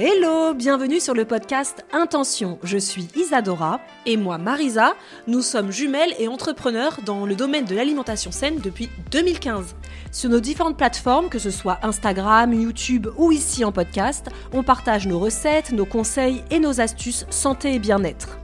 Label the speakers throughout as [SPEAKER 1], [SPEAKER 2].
[SPEAKER 1] Hello, bienvenue sur le podcast Intention. Je suis Isadora.
[SPEAKER 2] Et moi, Marisa, nous sommes jumelles et entrepreneurs dans le domaine de l'alimentation saine depuis 2015.
[SPEAKER 1] Sur nos différentes plateformes, que ce soit Instagram, YouTube ou ici en podcast, on partage nos recettes, nos conseils et nos astuces santé et bien-être.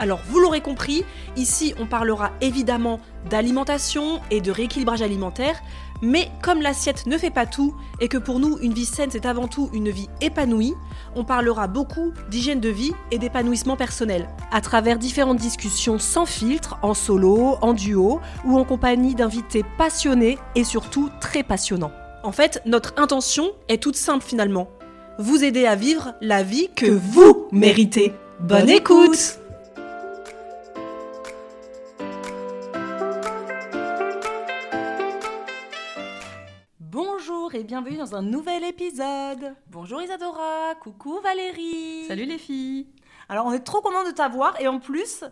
[SPEAKER 2] Alors, vous l'aurez compris, ici on parlera évidemment d'alimentation et de rééquilibrage alimentaire, mais comme l'assiette ne fait pas tout et que pour nous une vie saine c'est avant tout une vie épanouie, on parlera beaucoup d'hygiène de vie et d'épanouissement personnel.
[SPEAKER 1] À travers différentes discussions sans filtre, en solo, en duo ou en compagnie d'invités passionnés et surtout très passionnants.
[SPEAKER 2] En fait, notre intention est toute simple finalement. Vous aider à vivre la vie que vous méritez. Bonne écoute
[SPEAKER 1] et bienvenue dans un nouvel épisode.
[SPEAKER 2] Bonjour Isadora, coucou Valérie.
[SPEAKER 3] Salut les filles.
[SPEAKER 1] Alors on est trop content de t'avoir et en plus,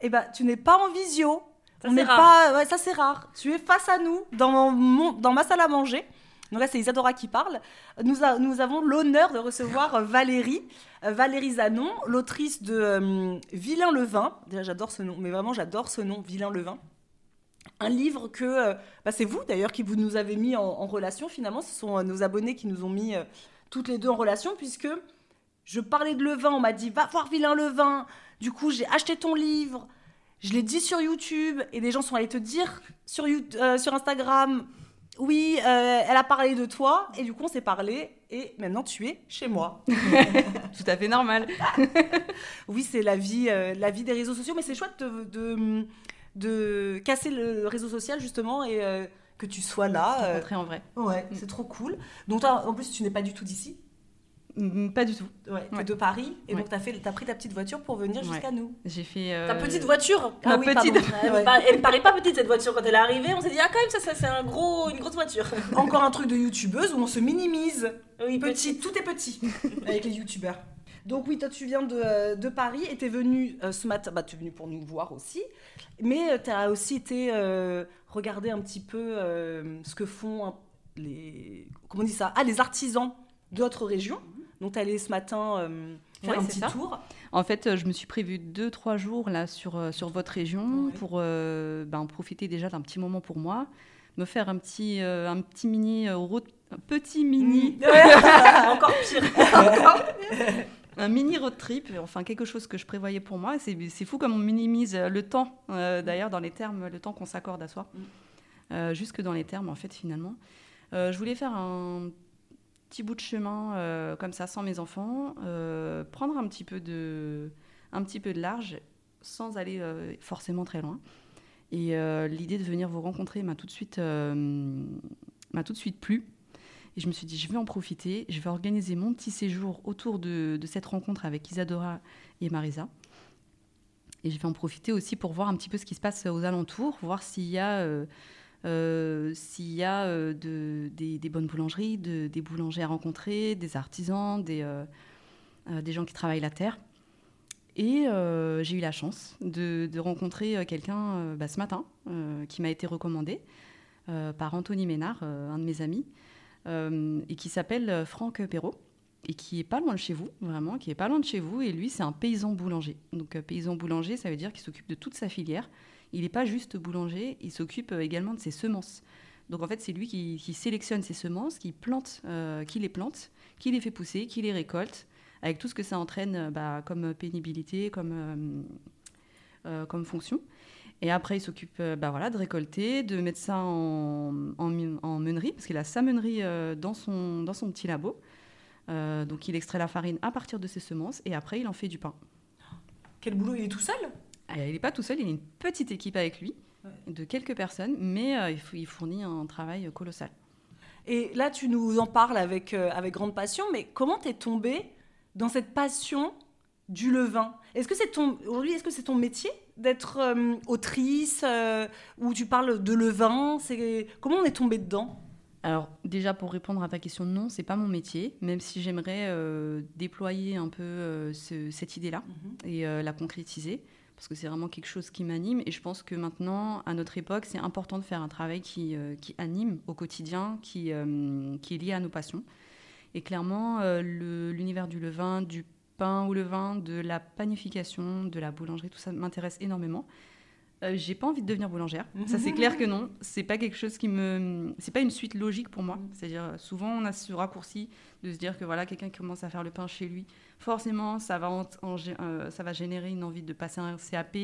[SPEAKER 1] eh ben, tu n'es pas en visio.
[SPEAKER 2] Ça,
[SPEAKER 1] on n'est pas, ouais, ça c'est rare. Tu es face à nous dans, mon- dans ma salle à manger. Donc là c'est Isadora qui parle. Nous, a- nous avons l'honneur de recevoir euh, Valérie, euh, Valérie Zanon, l'autrice de euh, Vilain le vin. Déjà j'adore ce nom, mais vraiment j'adore ce nom, Vilain le vin. Un livre que euh, bah, c'est vous d'ailleurs qui vous nous avez mis en, en relation finalement. Ce sont euh, nos abonnés qui nous ont mis euh, toutes les deux en relation puisque je parlais de levain, on m'a dit va voir Vilain le vin. Du coup j'ai acheté ton livre, je l'ai dit sur YouTube et des gens sont allés te dire sur, euh, sur Instagram oui, euh, elle a parlé de toi et du coup on s'est parlé et maintenant tu es chez moi.
[SPEAKER 3] Tout à fait normal.
[SPEAKER 1] Oui, c'est la vie, euh, la vie des réseaux sociaux, mais c'est chouette de, de, de casser le réseau social justement et euh, que tu sois là. euh,
[SPEAKER 3] Rentrer en vrai.
[SPEAKER 1] ouais, c'est trop cool. Donc toi, en plus, tu n'es pas du tout d'ici?
[SPEAKER 3] Mm, Pas du tout.
[SPEAKER 1] Ouais, t'es
[SPEAKER 3] Ouais.
[SPEAKER 1] de Paris et
[SPEAKER 3] Ouais.
[SPEAKER 1] donc t'as fait, t'as pris ta petite voiture pour venir jusqu'à nous.
[SPEAKER 3] J'ai fait. euh,
[SPEAKER 2] Ta petite voiture?
[SPEAKER 1] Ah oui,
[SPEAKER 3] petite.
[SPEAKER 2] Elle, me paraît pas petite cette voiture quand elle est arrivée. On s'est dit ah quand même ça, ça, c'est un gros, une grosse voiture.
[SPEAKER 1] Encore un truc de youtubeuse où on se minimise.
[SPEAKER 2] Oui,
[SPEAKER 1] Petit, tout est petit avec les youtubeurs. Donc oui, toi tu viens de, euh, de Paris et t'es venu euh, ce matin, bah tu es venu pour nous voir aussi, mais tu as aussi été euh, regarder un petit peu euh, ce que font les, comment on dit ça, ah les artisans d'autres régions. Donc t'es allé ce matin euh, faire
[SPEAKER 3] Ouais,
[SPEAKER 1] un petit
[SPEAKER 3] ça.
[SPEAKER 1] tour.
[SPEAKER 3] En fait, euh, je me suis prévu deux, trois jours là sur, euh, sur votre région
[SPEAKER 1] Ouais.
[SPEAKER 3] pour euh, ben, profiter déjà d'un petit moment pour moi, me faire un petit, euh, un petit mini euh, road- un petit mini,
[SPEAKER 2] Encore pire.
[SPEAKER 3] un mini road trip, enfin quelque chose que je prévoyais pour moi. C'est c'est fou comme on minimise le temps, euh, d'ailleurs dans les termes, le temps qu'on s'accorde à soi,
[SPEAKER 1] Mm.
[SPEAKER 3] Euh, jusque dans les termes en fait finalement. Euh, je voulais faire un petit bout de chemin comme ça sans mes enfants, prendre un petit peu de, un petit peu de large sans aller forcément très loin. Et l'idée de venir vous rencontrer m'a tout de suite, m'a tout de suite plu. Et je me suis dit, je vais en profiter, je vais organiser mon petit séjour autour de, cette rencontre avec Isadora et Marisa. Et je vais en profiter aussi pour voir un petit peu ce qui se passe aux alentours, voir s'il y a, euh, euh, s'il y a euh, de- des, bonnes boulangeries, de- des boulangers à rencontrer, des artisans, des, gens qui travaillent la terre. Et j'ai eu la chance de, rencontrer quelqu'un bah, ce matin qui m'a été recommandé par Anthony Ménard, un de mes amis, et qui s'appelle euh, Franck Perrault et qui est pas loin de chez vous, vraiment, qui est pas loin de chez vous. Et lui, c'est un paysan boulanger. Donc, euh, paysan boulanger, ça veut dire qu'il s'occupe de toute sa filière. Il n'est pas juste boulanger, il s'occupe euh, également de ses semences. Donc, en fait, c'est lui qui, sélectionne ses semences, qui plante, euh, qui les plante, qui les fait pousser, qui les récolte, avec tout ce que ça entraîne euh, bah, comme pénibilité, comme, euh, euh, comme fonction. Et après, il s'occupe euh, bah, voilà, de récolter, de mettre ça en, en, meunerie, parce qu'il a sa meunerie euh, dans, son, dans son petit labo. Euh, donc, il extrait la farine à partir de ses semences et après, il en fait du pain.
[SPEAKER 1] Quel boulot Il est tout seul?
[SPEAKER 3] Ah, Il n'est pas tout seul, il a une petite équipe avec lui, de quelques personnes, mais euh, il fournit un travail colossal.
[SPEAKER 1] Et là, tu nous en parles avec, avec grande passion, mais comment t'es tombée dans cette passion du levain. Est-ce que c'est ton aujourd'hui, est-ce que c'est ton métier d'être euh, autrice euh, où tu parles de levain? C'est comment on est tombé dedans?
[SPEAKER 3] Alors déjà pour répondre à ta question, non, c'est pas mon métier, même si j'aimerais euh, déployer un peu ce- cette idée-là et euh, la concrétiser, parce que c'est vraiment quelque chose qui m'anime et je pense que maintenant, à notre époque, c'est important de faire un travail qui, qui anime au quotidien, qui, qui est lié à nos passions. Et clairement, l'univers du levain, du pain au levain, de la panification, de la boulangerie, tout ça m'intéresse énormément. Euh, j'ai pas envie de devenir boulangère. Ça, c'est clair que non. C'est pas quelque chose qui me. C'est pas une suite logique pour moi. C'est-à-dire, euh, souvent, on a ce raccourci de se dire que voilà, quelqu'un qui commence à faire le pain chez lui, forcément, ça va, en- en gé- euh, ça va générer une envie de passer un CAP,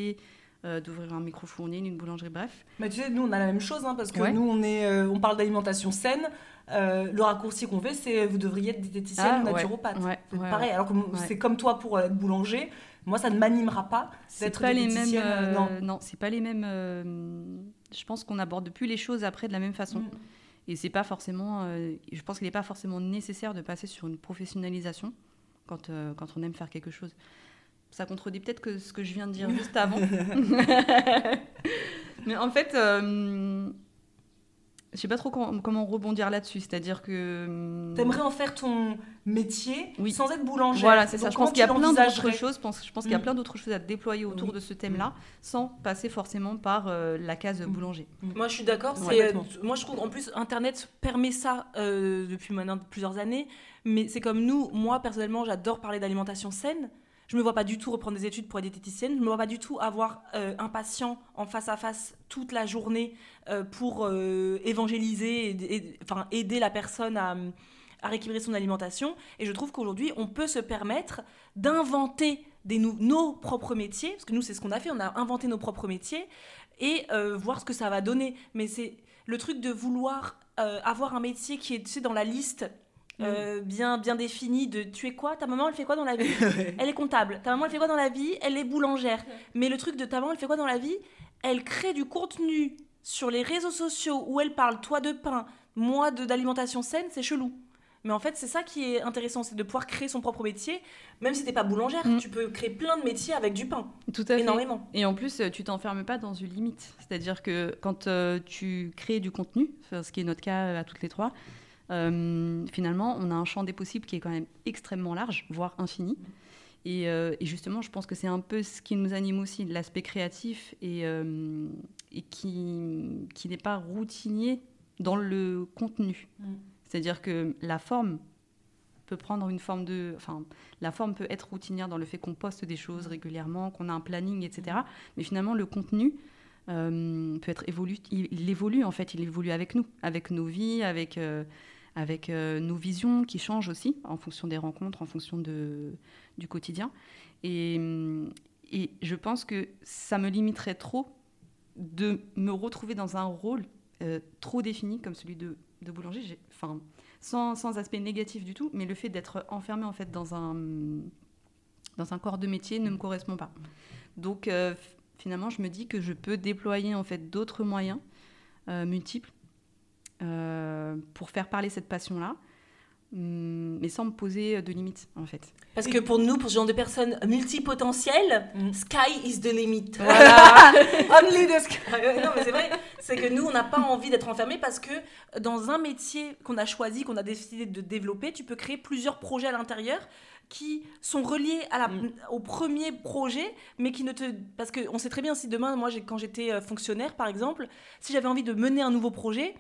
[SPEAKER 3] euh, d'ouvrir un micro-fournil, une boulangerie, bref.
[SPEAKER 1] Mais tu sais, nous on a la même chose hein, parce que
[SPEAKER 3] Ouais.
[SPEAKER 1] nous on est, euh, on parle d'alimentation saine. Euh, le raccourci qu'on fait, c'est vous devriez être diététicienne
[SPEAKER 3] Ah,
[SPEAKER 1] ou naturopathe.
[SPEAKER 3] Ouais,
[SPEAKER 1] pareil. Alors que c'est comme toi pour euh, être boulanger. Moi, ça ne m'animera pas d'être
[SPEAKER 3] mêmes.
[SPEAKER 1] diététicienne. euh, non.
[SPEAKER 3] non, c'est pas les mêmes. euh, je pense qu'on n'aborde plus les choses après de la même façon.
[SPEAKER 1] Mm.
[SPEAKER 3] Et c'est pas forcément. je pense qu'il n'est pas forcément nécessaire de passer sur une professionnalisation quand, quand on aime faire quelque chose. Ça contredit peut-être que ce que je viens de dire juste avant. Mais en fait, je sais pas trop com- comment rebondir là-dessus. C'est-à-dire que. euh,
[SPEAKER 1] T'aimerais en faire ton métier
[SPEAKER 3] Oui.
[SPEAKER 1] sans être boulanger.
[SPEAKER 3] Voilà, c'est ça. Je pense qu'il y a plein d'autres choses. Je pense, je pense qu'il y a
[SPEAKER 1] Mm.
[SPEAKER 3] plein d'autres choses à déployer autour
[SPEAKER 1] Oui.
[SPEAKER 3] de ce thème-là, sans passer forcément par euh, la case
[SPEAKER 1] Mm.
[SPEAKER 3] boulanger.
[SPEAKER 4] Moi, je suis d'accord.
[SPEAKER 1] Ouais.
[SPEAKER 4] euh, moi, je trouve en plus Internet permet ça euh, depuis maintenant plusieurs années. Mais c'est comme nous. Moi, personnellement, j'adore parler d'alimentation saine. Je me vois pas du tout reprendre des études pour être diététicienne. Je me vois pas du tout avoir euh, un patient en face à face toute la journée euh, pour euh, évangéliser, et, aider la personne à, à rééquilibrer son alimentation. Et je trouve qu'aujourd'hui, on peut se permettre d'inventer nos propres métiers, parce que nous, c'est ce qu'on a fait. On a inventé nos propres métiers et voir ce que ça va donner. Mais c'est le truc de vouloir avoir un métier qui est dans la liste euh, bien, bien définie de tu es quoi Ta maman, elle fait quoi dans la vie Elle est comptable. Ta maman, elle fait quoi dans la vie? Elle est boulangère. Mais le truc de ta maman, elle fait quoi dans la vie? Elle crée du contenu sur les réseaux sociaux où elle parle toi de pain, moi de d'alimentation saine, c'est chelou. Mais en fait, c'est ça qui est intéressant, c'est de pouvoir créer son propre métier, même si t'es pas boulangère,
[SPEAKER 3] Mm.
[SPEAKER 4] tu peux créer plein de métiers avec du pain,
[SPEAKER 3] Tout à fait.
[SPEAKER 4] énormément.
[SPEAKER 3] Et en plus, tu t'enfermes pas dans une limite. C'est-à-dire que quand euh, tu crées du contenu, ce qui est notre cas à toutes les trois, euh, finalement, on a un champ des possibles qui est quand même extrêmement large, voire infini. Et, euh, et justement, je pense que c'est un peu ce qui nous anime aussi, l'aspect créatif et, euh, et qui, qui n'est pas routinier dans le contenu.
[SPEAKER 1] Mm.
[SPEAKER 3] C'est-à-dire que la forme peut prendre une forme de... Enfin, la forme peut être routinière dans le fait qu'on poste des choses régulièrement, qu'on a un planning, etc. Mais finalement, le contenu euh, peut être évolu. Il, il évolue en fait, il évolue avec nous, avec nos vies, avec, euh, avec euh, nos visions qui changent aussi en fonction des rencontres, en fonction de, du quotidien. Et, et je pense que ça me limiterait trop de me retrouver dans un rôle euh, trop défini comme celui de, boulanger. Enfin, sans, sans aspect négatif du tout, mais le fait d'être enfermé en fait dans un, dans un corps de métier ne me correspond pas. Donc euh, finalement, je me dis que je peux déployer en fait d'autres moyens multiples euh, pour faire parler cette passion-là, hum, mais sans me poser de limites en fait.
[SPEAKER 4] Parce que pour nous, pour ce genre de personnes multipotentielles,
[SPEAKER 1] Mm.
[SPEAKER 4] sky is the limit.
[SPEAKER 1] Voilà. Only the sky.
[SPEAKER 4] Ouais, non, mais c'est vrai, c'est que nous, on n'a pas envie d'être enfermés parce que dans un métier qu'on a choisi, qu'on a décidé de développer, tu peux créer plusieurs projets à l'intérieur qui sont reliés à la,
[SPEAKER 1] Mm.
[SPEAKER 4] au premier projet, mais qui ne te... Parce qu'on sait très bien, si demain, moi, quand j'étais euh, fonctionnaire, par exemple, si j'avais envie de mener un nouveau projet,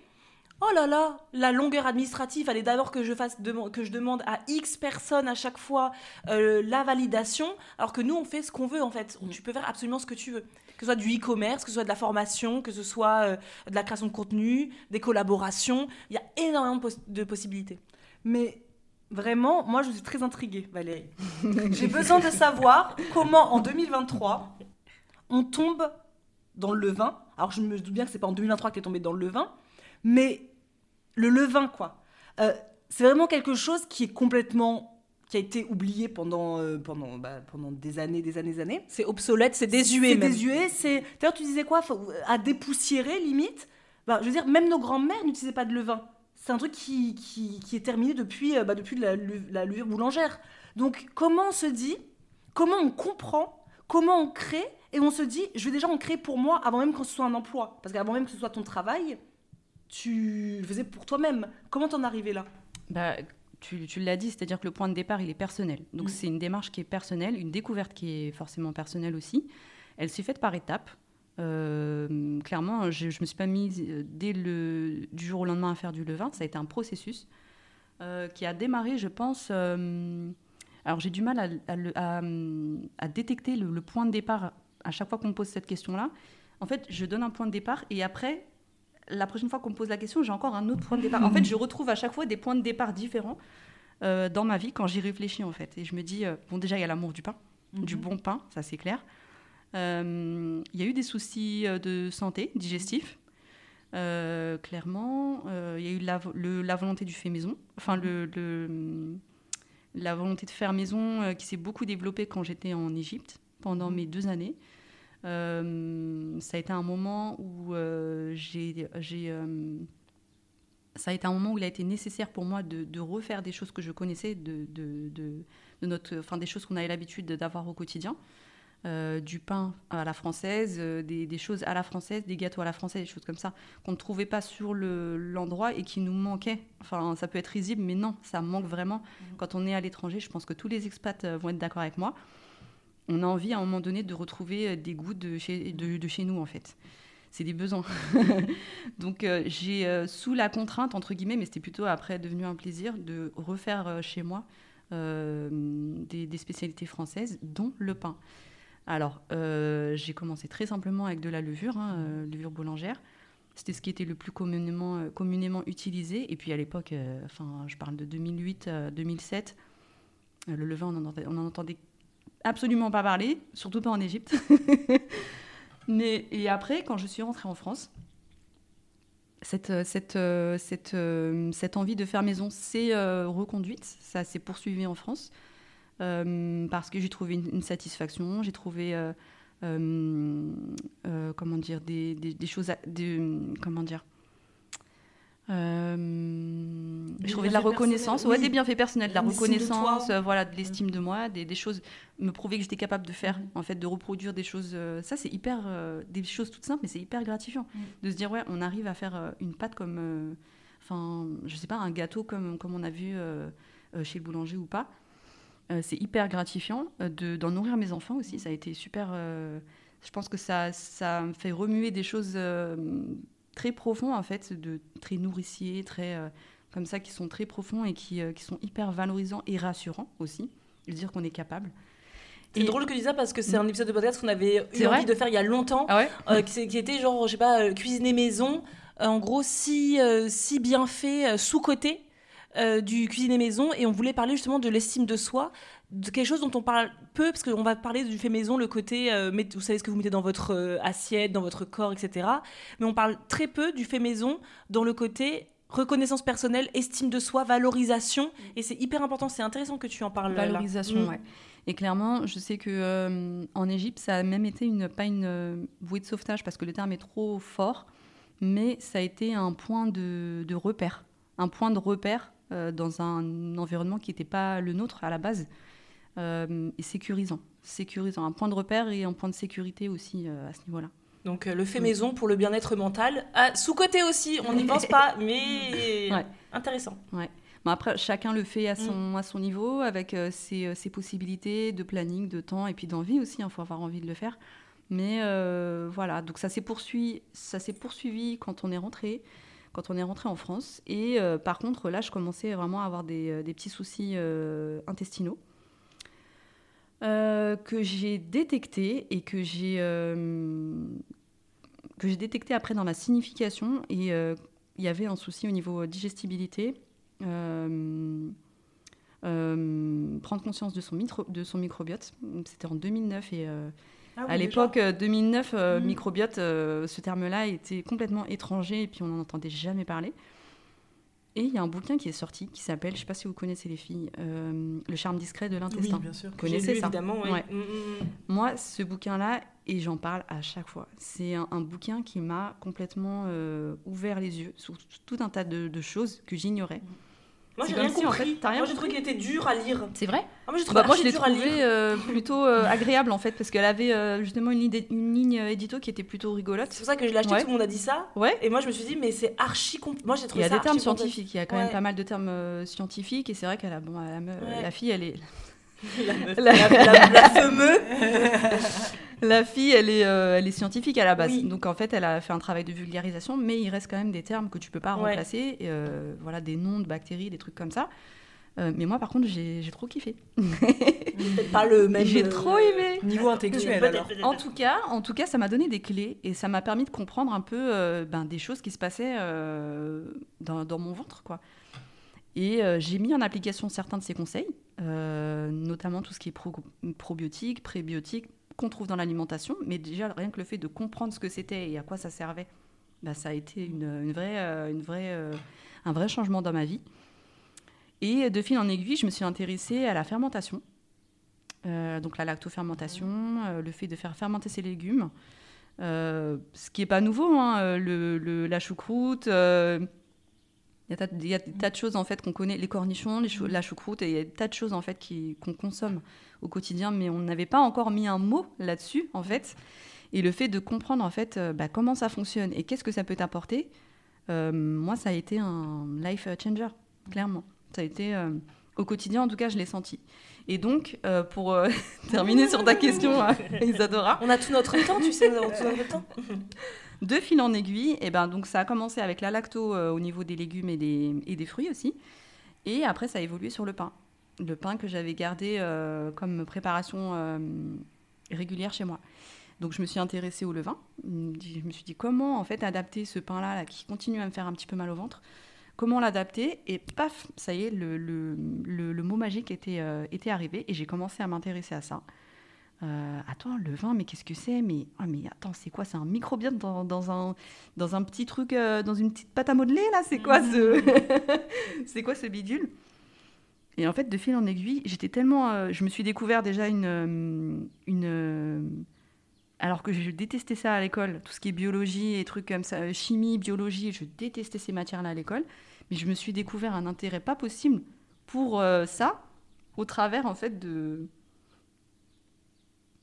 [SPEAKER 4] Oh là là, la longueur administrative, fallait d'abord que je fasse que je demande à X personnes à chaque fois euh, la validation, alors que nous on fait ce qu'on veut en fait. Tu peux faire absolument ce que tu veux, que ce soit du e-commerce, que ce soit de la formation, que ce soit euh, de la création de contenu, des collaborations. Il y a énormément de, poss- de possibilités.
[SPEAKER 1] Mais vraiment, moi, je suis très intriguée, Valérie. J'ai besoin de savoir comment, en 2023, on tombe dans le levain. Alors, je me doute bien que c'est pas en 2023 que tu es tombé dans le levain, mais le levain, quoi. Euh, c'est vraiment quelque chose qui est complètement qui a été oublié pendant, euh, pendant, bah, pendant des années, des années, des années.
[SPEAKER 4] C'est obsolète, c'est désuet
[SPEAKER 1] C'est désuet, c'est. D'ailleurs, tu disais quoi? Faut- À dépoussiérer, limite. Bah, je veux dire, même nos grands-mères n'utilisaient pas de levain. C'est un truc qui, qui, qui est terminé depuis, euh, bah, depuis la, la levure boulangère. Donc, comment on se dit Comment on comprend Comment on crée Et on se dit, je vais déjà en créer pour moi avant même que ce soit un emploi. Parce qu'avant même que ce soit ton travail, tu le faisais pour toi-même. Comment t'en arrivé là?
[SPEAKER 3] Bah, tu, tu l'as dit, c'est-à-dire que le point de départ, il est personnel. Donc
[SPEAKER 1] Mm.
[SPEAKER 3] c'est une démarche qui est personnelle, une découverte qui est forcément personnelle aussi. Elle s'est faite par étapes. Euh, clairement, je ne me suis pas mise euh, dès le, du jour au lendemain à faire du levain. Ça a été un processus euh, qui a démarré, je pense. euh, alors j'ai du mal à, à le- à, à détecter le, le point de départ à chaque fois qu'on me pose cette question-là. En fait, je donne un point de départ et après, la prochaine fois qu'on me pose la question, j'ai encore un autre point de départ. En fait, je retrouve à chaque fois des points de départ différents euh, dans ma vie quand j'y réfléchis en fait. Et je me dis, euh, bon déjà, il y a l'amour du pain, du bon pain, ça c'est clair. Euh, Il y a eu des soucis de santé digestifs. Euh, clairement, il y a eu la, vo- le- la volonté du fait maison, enfin le, le- la volonté de faire maison qui s'est beaucoup développée quand j'étais en Égypte pendant mes deux années. Euh, ça a été un moment où euh, j'ai, euh, ça a été un moment où il a été nécessaire pour moi de, de refaire des choses que je connaissais, de, de, de- de notre, enfin des choses qu'on avait l'habitude d'avoir au quotidien. Du pain à la française, des, des choses à la française, des gâteaux à la française, des choses comme ça qu'on ne trouvait pas sur le- l'endroit et qui nous manquaient. Enfin, ça peut être risible, mais non, ça manque vraiment. Quand on est à l'étranger, je pense que tous les expats vont être d'accord avec moi. On a envie à un moment donné de retrouver euh, des goûts de chez, de, chez nous, en fait. C'est des besoins. Donc, euh, j'ai, euh, sous la contrainte, entre guillemets, mais c'était plutôt après devenu un plaisir, de refaire chez moi des, spécialités françaises, dont le pain. Alors, j'ai commencé très simplement avec de la levure, hein, levure boulangère. C'était ce qui était le plus communément, communément utilisé. Et puis à l'époque, je parle de 2008-2007, le levain, on en, entendait, on en entendait absolument pas parler, surtout pas en Égypte. Mais, et après, quand je suis rentrée en France, cette, euh, cette, euh, cette, euh, cette envie de faire maison s'est reconduite. Ça s'est poursuivi en France. Parce que j'ai trouvé une, satisfaction, j'ai trouvé comment dire des, des- choses, des- comment dire. Euh, j'ai trouvé de la reconnaissance, ouais,
[SPEAKER 1] oui.
[SPEAKER 3] des bienfaits personnels, de la
[SPEAKER 1] de
[SPEAKER 3] reconnaissance, euh, voilà, de l'estime de moi, des, des choses, me prouver que j'étais capable de faire, en fait, de reproduire des choses. euh, ça, c'est hyper, euh, des choses toutes simples, mais c'est hyper gratifiant de se dire ouais, on arrive à faire euh, une pâte comme, euh, enfin, je sais pas, un gâteau comme comme on a vu euh, euh, chez le boulanger ou pas. Euh, c'est hyper gratifiant euh, de- d'en nourrir mes enfants aussi. Ça a été super. euh, je pense que ça, ça me fait remuer des choses euh, très profondes, en fait, de très nourriciers, très euh, comme ça, qui sont très profonds et qui, euh, qui sont hyper valorisants et rassurants aussi. De dire qu'on est capable.
[SPEAKER 4] C'est drôle que tu dis ça parce que c'est un épisode de podcast qu'on avait eu envie de faire il y a longtemps,
[SPEAKER 3] Ah ouais
[SPEAKER 4] euh, qui, était genre, je sais pas, euh, cuisiner maison. Euh, en gros, si, si bien fait, sous-côté du cuisiner maison. Et on voulait parler justement de l'estime de soi, de quelque chose dont on parle peu, parce qu'on va parler du fait maison, le côté, vous savez ce que vous mettez dans votre assiette, dans votre corps, etc. Mais on parle très peu du fait maison dans le côté reconnaissance personnelle, estime de soi, valorisation. Et c'est hyper important, c'est intéressant que tu en parles. là.
[SPEAKER 3] Valorisation,
[SPEAKER 4] Mm.
[SPEAKER 3] ouais. Et clairement, je sais que euh, en Égypte, ça a même été une, pas une euh, bouée de sauvetage parce que le terme est trop fort, mais ça a été un point de, de repère, un point de repère euh, dans un environnement qui n'était pas le nôtre à la base, euh, et sécurisant, sécurisant, un point de repère et un point de sécurité aussi euh, à ce niveau-là.
[SPEAKER 4] Donc euh, le fait
[SPEAKER 3] Mm.
[SPEAKER 4] maison pour le bien-être mental. Ah, sous-côté aussi, on n'y pense pas, mais
[SPEAKER 3] Ouais.
[SPEAKER 4] intéressant.
[SPEAKER 3] Bon, après, chacun le fait à son, à son niveau, avec euh, ses, euh, ses possibilités de planning, de temps et puis d'envie aussi. Il faut avoir envie de le faire. Mais euh, voilà, donc ça s'est poursuivi, quand on est rentré, quand on est rentré en France. Et euh, par contre, là, je commençais vraiment à avoir des, des petits soucis intestinaux euh, que j'ai détectés et que j'ai euh, que j'ai détecté après dans la signification. Et euh, il y avait un souci au niveau digestibilité. Prendre conscience de son, mitro- de son microbiote. C'était en 2009 et
[SPEAKER 1] Ah oui,
[SPEAKER 3] à l'époque euh, 2009, euh,
[SPEAKER 1] Mhm.
[SPEAKER 3] microbiote, ce terme-là était complètement étranger et puis on n'en entendait jamais parler. Et il y a un bouquin qui est sorti qui s'appelle, je ne sais pas si vous connaissez les filles, euh, Le charme discret de
[SPEAKER 4] Oui,
[SPEAKER 3] l'intestin.
[SPEAKER 4] bien sûr.
[SPEAKER 3] Vous connaissez
[SPEAKER 4] lu,
[SPEAKER 3] ça
[SPEAKER 4] évidemment, ouais.
[SPEAKER 3] Ouais.
[SPEAKER 4] Mm, mm, mm.
[SPEAKER 3] Moi, ce bouquin-là, et j'en parle à chaque fois, c'est un, un bouquin qui m'a complètement euh, ouvert les yeux sur tout un tas de, de choses que j'ignorais.
[SPEAKER 4] Moi, j'ai rien
[SPEAKER 3] si, en
[SPEAKER 4] compris.
[SPEAKER 3] fait, rien
[SPEAKER 4] Moi, j'ai trouvé qu'il était dur à lire.
[SPEAKER 3] C'est vrai
[SPEAKER 4] Ah, moi, j'ai trouvé
[SPEAKER 3] bah, Moi, je l'ai trouvé euh, plutôt euh, agréable en fait, parce qu'elle avait euh, justement une, ligne- une ligne édito qui était plutôt rigolote.
[SPEAKER 4] C'est pour ça que je l'ai acheté,
[SPEAKER 3] Ouais.
[SPEAKER 4] tout le monde a dit ça.
[SPEAKER 3] Ouais.
[SPEAKER 4] Et moi, je me suis dit, mais c'est archi compl- Moi, j'ai
[SPEAKER 3] Il
[SPEAKER 4] trouvé
[SPEAKER 3] y a
[SPEAKER 4] ça
[SPEAKER 3] des termes scientifiques, il y a quand
[SPEAKER 4] Ouais.
[SPEAKER 3] même pas mal de termes scientifiques, et c'est vrai qu'elle a, bon, me-
[SPEAKER 4] Ouais.
[SPEAKER 3] la fille, elle est,
[SPEAKER 4] La meuf,
[SPEAKER 3] La-
[SPEAKER 4] la, la, la fameuse.
[SPEAKER 3] la fille, elle est, euh, elle est scientifique à la base.
[SPEAKER 4] Oui.
[SPEAKER 3] Donc en fait, elle a fait un travail de vulgarisation, mais il reste quand même des termes que tu peux pas
[SPEAKER 4] Ouais.
[SPEAKER 3] remplacer, et, euh, voilà, des noms de bactéries, des trucs comme ça. Euh, mais moi, par contre, j'ai trop kiffé.
[SPEAKER 4] Peut-être pas le même.
[SPEAKER 3] J'ai trop aimé.
[SPEAKER 1] Niveau intellectuel alors.
[SPEAKER 3] En tout cas, en tout cas, ça m'a donné des clés et ça m'a permis de comprendre un peu euh, ben, des choses qui se passaient euh, dans, dans mon ventre, quoi. Et euh, j'ai mis en application certains de ces conseils, euh, notamment tout ce qui est pro- probiotique, prébiotique, qu'on trouve dans l'alimentation. Mais déjà, rien que le fait de comprendre ce que c'était et à quoi ça servait, ben, ça a été une, vraie, une vraie, euh, un vrai changement dans ma vie. Et de fil en aiguille, je me suis intéressée à la fermentation. Donc la lactofermentation, le fait de faire fermenter ses légumes, ce qui n'est pas nouveau, hein, la choucroute, il y, a a des tas de choses en fait qu'on connaît, les cornichons, les chou- la choucroute, et il y a des tas de choses en fait qu'on consomme au quotidien, mais on n'avait pas encore mis un mot là-dessus en fait. Et le fait de comprendre en fait euh, bah, comment ça fonctionne et qu'est-ce que ça peut t'apporter, euh, moi ça a été un life changer, clairement. Ça a été euh, au quotidien, en tout cas, je l'ai senti. Et donc, euh, pour terminer sur ta question, euh, Isadora,
[SPEAKER 4] On a tout notre temps, tu sais, nous avons tout notre temps.
[SPEAKER 3] de fil en aiguille, et ben, donc, ça a commencé avec la lacto euh, au niveau des légumes et des, et des fruits aussi. Et après, ça a évolué sur le pain. Le pain que j'avais gardé euh, comme préparation euh, régulière chez moi. Donc, je me suis intéressée au levain. Je me suis dit comment, en fait, adapter ce pain-là là, qui continue à me faire un petit peu mal au ventre comment l'adapter? Et paf, ça y est, le, le, le- mot magique était, était arrivé et j'ai commencé à m'intéresser à ça. Euh, attends, le vin, mais qu'est-ce que c'est? Mais, ah, mais attends, c'est quoi? C'est un microbiote dans, dans, un, dans un petit truc, euh, dans une petite pâte à modeler là? C'est quoi ce c'est quoi ce bidule? Et en fait, de fil en aiguille, j'étais tellement, euh, je me suis découvert déjà une, euh, une alors que je détestais ça à l'école, tout ce qui est biologie et trucs comme ça, chimie, biologie, je détestais ces matières-là à l'école. Mais je me suis découvert un intérêt pas possible pour ça, au travers en fait de,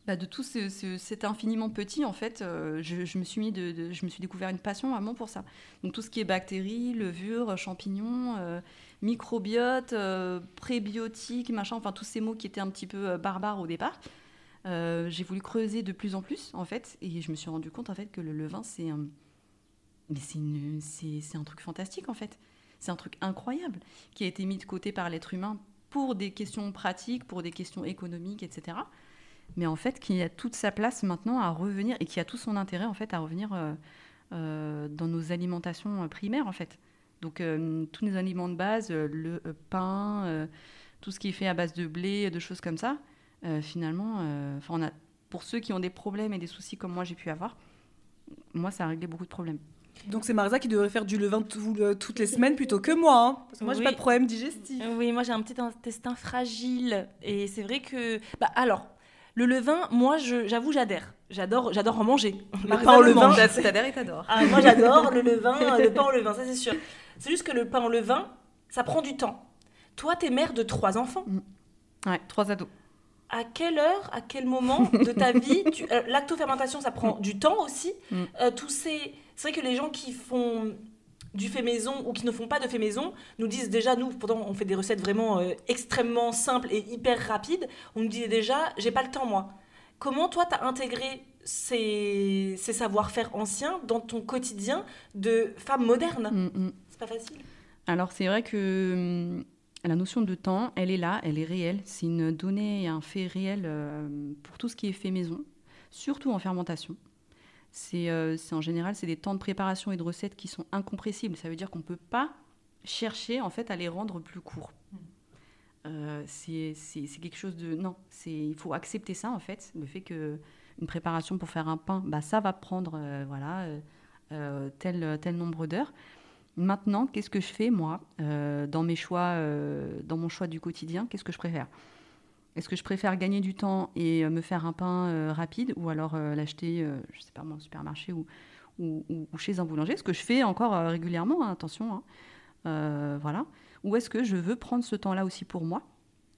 [SPEAKER 3] bah, de tout ce, ce- cet infiniment petit en fait. euh, je, me suis mis de, je me suis découvert une passion vraiment pour ça. Donc tout ce qui est bactéries, levures, champignons, euh, microbiote, euh, prébiotiques, machin, enfin tous ces mots qui étaient un petit peu euh, barbares au départ. J'ai voulu creuser de plus en plus en fait et je me suis rendu compte en fait que le levain c'est mais c'est un truc fantastique en fait c'est un truc incroyable qui a été mis de côté par l'être humain pour des questions pratiques pour des questions économiques etc mais en fait qui a toute sa place maintenant à revenir et qui a tout son intérêt en fait à revenir euh, euh, dans nos alimentations euh, primaires en fait donc euh, tous nos aliments de base le euh, pain euh, tout ce qui est fait à base de blé de choses comme ça euh, finalement, euh, 'fin, on a, pour ceux qui ont des problèmes et des soucis comme moi j'ai pu avoir, moi ça a réglé beaucoup de problèmes.
[SPEAKER 1] Donc c'est Marisa qui devrait faire du levain tout le- toutes les semaines plutôt que moi. hein. Parce que moi j'ai
[SPEAKER 4] Oui.
[SPEAKER 1] pas de problème digestif.
[SPEAKER 4] Oui, moi j'ai un petit intestin fragile. Et c'est vrai que. Bah alors, le levain, moi je- j'avoue, j'adhère. J'adore, j'adore en manger. Le
[SPEAKER 1] Marisa
[SPEAKER 4] pain au
[SPEAKER 1] le
[SPEAKER 4] levain.
[SPEAKER 3] T'adhères et t'adores.
[SPEAKER 4] Ah, moi j'adore le levain, le pain au levain, ça c'est sûr. C'est juste que le pain au levain, ça prend du temps. Toi, t'es mère de trois enfants.
[SPEAKER 3] Ouais, trois ados.
[SPEAKER 4] À quelle heure, à quel moment de ta vie, tu... euh, lactofermentation, ça prend du temps aussi.
[SPEAKER 3] Mm.
[SPEAKER 4] Euh, tous ces, c'est vrai que les gens qui font du fait maison ou qui ne font pas de fait maison nous disent déjà, nous, pourtant on fait des recettes vraiment euh, extrêmement simples et hyper rapides. On nous disait déjà, j'ai pas le temps moi. Comment toi t'as intégré ces, ces savoir-faire anciens dans ton quotidien de femme moderne?
[SPEAKER 3] Mm, mm.
[SPEAKER 4] C'est pas facile?
[SPEAKER 3] Alors c'est vrai que hum, la notion de temps, elle est là, elle est réelle. C'est une donnée et un fait réel euh, pour tout ce qui est fait maison, surtout en fermentation. C'est euh, c'est en général, c'est des temps de préparation et de recettes qui sont incompressibles. Ça veut dire qu'on ne peut pas chercher en fait à les rendre plus courts. Euh, c'est quelque chose de non. Il faut accepter ça en fait, le fait que une préparation pour faire un pain, bah ça va prendre euh, voilà tel tel nombre d'heures. Maintenant, qu'est-ce que je fais, moi, dans, mes choix, dans mon choix du quotidien Qu'est-ce que je préfère? Est-ce que je préfère gagner du temps et euh, me faire un pain euh, rapide ou alors euh, l'acheter, euh, je sais pas au supermarché ou, chez un boulanger Ce que je fais encore régulièrement, hein, attention. hein. Voilà. Ou est-ce que je veux prendre ce temps-là aussi pour moi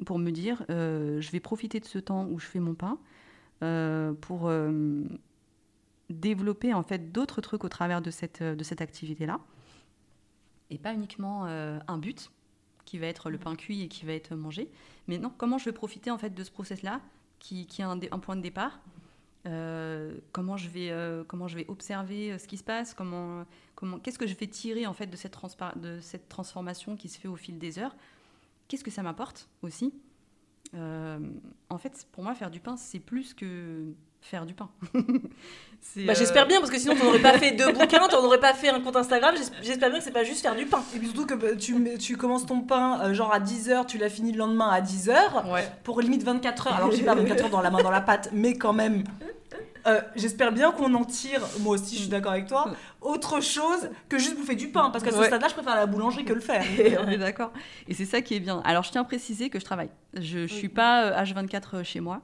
[SPEAKER 3] Pour me dire, je vais profiter de ce temps où je fais mon pain pour développer en fait d'autres trucs au travers de cette, activité-là? Et pas uniquement un but qui va être le pain cuit et qui va être mangé, mais non, comment je vais profiter en fait de ce process-là qui, qui a un, point de départ, euh, comment je vais euh, comment je vais observer euh, ce qui se passe, comment comment qu'est-ce que je vais tirer en fait de cette de cette transformation qui se fait au fil des heures, qu'est-ce que ça m'apporte aussi? Euh, en fait, pour moi, faire du pain, c'est plus que faire du pain.
[SPEAKER 4] Bah,
[SPEAKER 3] euh,
[SPEAKER 4] J'espère bien, parce que sinon, tu n'aurais pas fait deux bouquins, tu n'aurais pas fait un compte Instagram. J'es- J'espère bien que c'est pas juste faire du pain.
[SPEAKER 1] Et puis surtout que bah, tu, commences ton pain euh, genre à 10h, tu l'as fini le lendemain à 10h,
[SPEAKER 3] Ouais.
[SPEAKER 1] pour limite 24 heures. Alors je dis pas 24 heures dans la main dans la pâte, mais quand même. euh, J'espère bien qu'on en tire, moi aussi je suis d'accord avec toi, autre chose que juste bouffer du pain. Parce qu'à ce
[SPEAKER 3] Ouais.
[SPEAKER 1] stade-là, je préfère la boulangerie que le faire.
[SPEAKER 3] on est d'accord. Et c'est ça qui est bien. Alors, je tiens à préciser que je travaille. Je ne suis pas euh, H24 chez moi.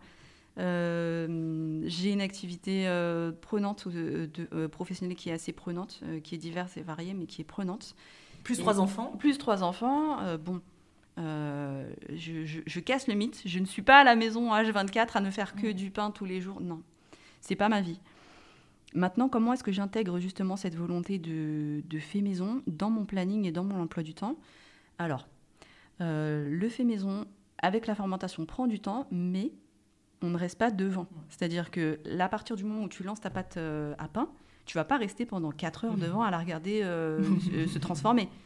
[SPEAKER 3] Euh, J'ai une activité euh, prenante, euh, de, professionnelle qui est assez prenante, qui est diverse et variée, mais qui est prenante.
[SPEAKER 1] Plus
[SPEAKER 3] Et-
[SPEAKER 1] trois enfants.
[SPEAKER 3] Plus trois enfants, bon. euh, je, je- je casse le mythe. Je ne suis pas à la maison H24 à ne faire que du pain tous les jours. Non, c'est pas ma vie. Maintenant, comment est-ce que j'intègre justement cette volonté de, de fait maison dans mon planning et dans mon emploi du temps? Alors, euh, le fait maison avec la fermentation prend du temps, mais on ne reste pas devant. C'est-à-dire que là, à partir du moment où tu lances ta pâte euh, à pain, tu vas pas rester pendant 4 heures devant à la regarder euh, se, se transformer.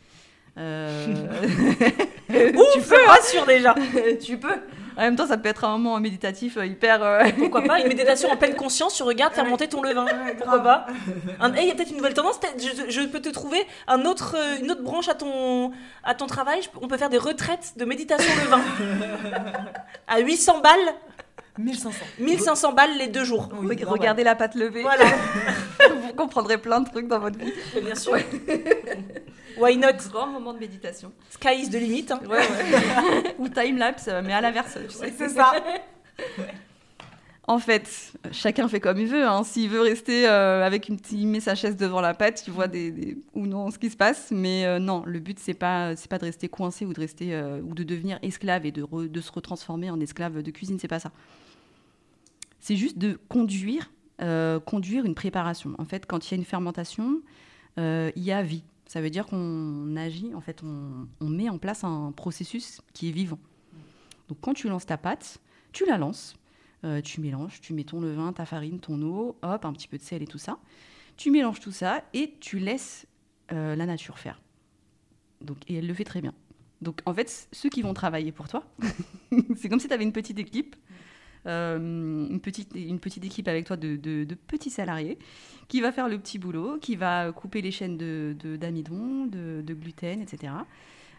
[SPEAKER 3] Euh,
[SPEAKER 4] tu peux, rassure déjà.
[SPEAKER 3] tu peux. En même temps, ça peut être un moment méditatif euh, hyper. euh,
[SPEAKER 4] Pourquoi pas Une méditation en pleine conscience, tu regardes faire monter ton levain. Pourquoi pas Un- eh, Il y a peut-être une nouvelle tendance. Je, je peux te trouver un autre, une autre branche à ton, à ton travail. On peut faire des retraites de méditation levain. à 800 balles,
[SPEAKER 1] 1500.
[SPEAKER 4] 1500 balles les deux jours.
[SPEAKER 1] Oui,
[SPEAKER 3] Regardez la pâte levée.
[SPEAKER 4] Voilà,
[SPEAKER 3] Vous comprendrez plein de trucs dans votre vie.
[SPEAKER 4] Mais bien sûr. Why not?
[SPEAKER 3] Grand moment de méditation.
[SPEAKER 4] Sky is the limit. hein.
[SPEAKER 3] Ouais, ouais. Ou time-lapse, euh, mais à l'inverse.
[SPEAKER 1] C'est ça.
[SPEAKER 3] En fait, chacun fait comme il veut. hein. S'il veut rester euh, avec une petite, il met sa chaise devant la pâte, il voit des, des- ou non ce qui se passe. Mais euh, non, le but c'est pas c'est pas de rester coincé ou de rester euh, ou de devenir esclave et de, re- de se retransformer en esclave de cuisine. C'est pas ça. C'est juste de conduire euh, conduire une préparation. En fait, quand il y a une fermentation, euh, il y a vie. Ça veut dire qu'on agit. En fait, on, met en place un processus qui est vivant. Donc, quand tu lances ta pâte, tu la lances. Euh, tu mélanges, tu mets ton levain, ta farine, ton eau, hop, un petit peu de sel et tout ça. Tu mélanges tout ça et tu laisses la nature faire. Donc, et elle le fait très bien. Donc en fait, ceux qui vont travailler pour toi, c'est comme si tu avais une petite équipe, une, petite, une petite équipe avec toi de, de- petits salariés qui va faire le petit boulot, qui va couper les chaînes d'amidon, de, gluten, etc.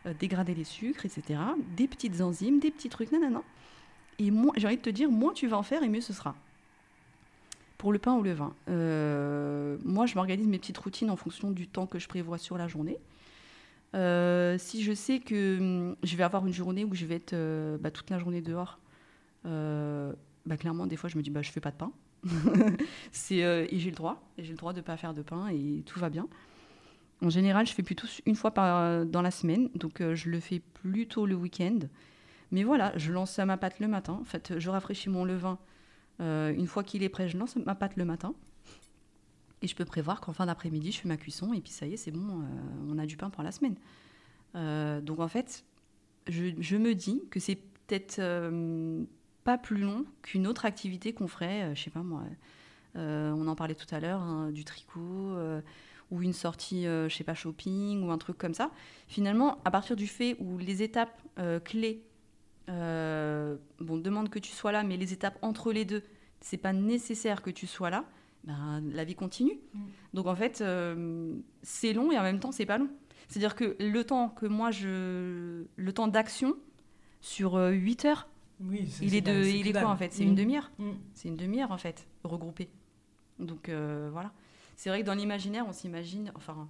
[SPEAKER 3] euh, dégrader les sucres, etc. Des petites enzymes, des petits trucs, non, non, non. Et j'ai envie de te dire, moins tu vas en faire et mieux ce sera. Pour le pain ou le vin, euh, moi je m'organise mes petites routines en fonction du temps que je prévois sur la journée. Euh, si je sais que hum, je vais avoir une journée où je vais être euh, bah, toute la journée dehors, euh, bah, clairement des fois je me dis bah, je fais pas de pain. C'est, euh, et j'ai le droit, et j'ai le droit de pas faire de pain et tout va bien. En général, je fais plutôt une fois par, dans la semaine, donc euh, je le fais plutôt le week-end. Mais voilà, je lance ma pâte le matin. En fait, je rafraîchis mon levain. Euh, une fois qu'il est prêt, je lance ma pâte le matin. Et je peux prévoir qu'en fin d'après-midi, je fais ma cuisson. Et puis ça y est, c'est bon, euh, on a du pain pour la semaine. Euh, donc en fait, je, me dis que c'est peut-être euh, pas plus long qu'une autre activité qu'on ferait, euh, je sais pas moi. euh, on en parlait tout à l'heure, hein, du tricot. euh, ou une sortie, euh, je sais pas, shopping, ou un truc comme ça. Finalement, à partir du fait où les étapes euh, clés, euh, bon, demande que tu sois là, mais les étapes entre les deux, c'est pas nécessaire que tu sois là, ben, la vie continue. Donc en fait, c'est long et en même temps, c'est pas long. C'est-à-dire que le temps que moi, je. Le temps d'action sur euh, 8 heures,
[SPEAKER 1] Oui, c'est-
[SPEAKER 3] il est, de, il est quoi en fait? C'est
[SPEAKER 1] Mm.
[SPEAKER 3] une demi-heure?
[SPEAKER 1] Mm.
[SPEAKER 3] C'est une demi-heure en fait, regroupée. Donc euh, voilà. C'est vrai que dans l'imaginaire, on s'imagine, enfin,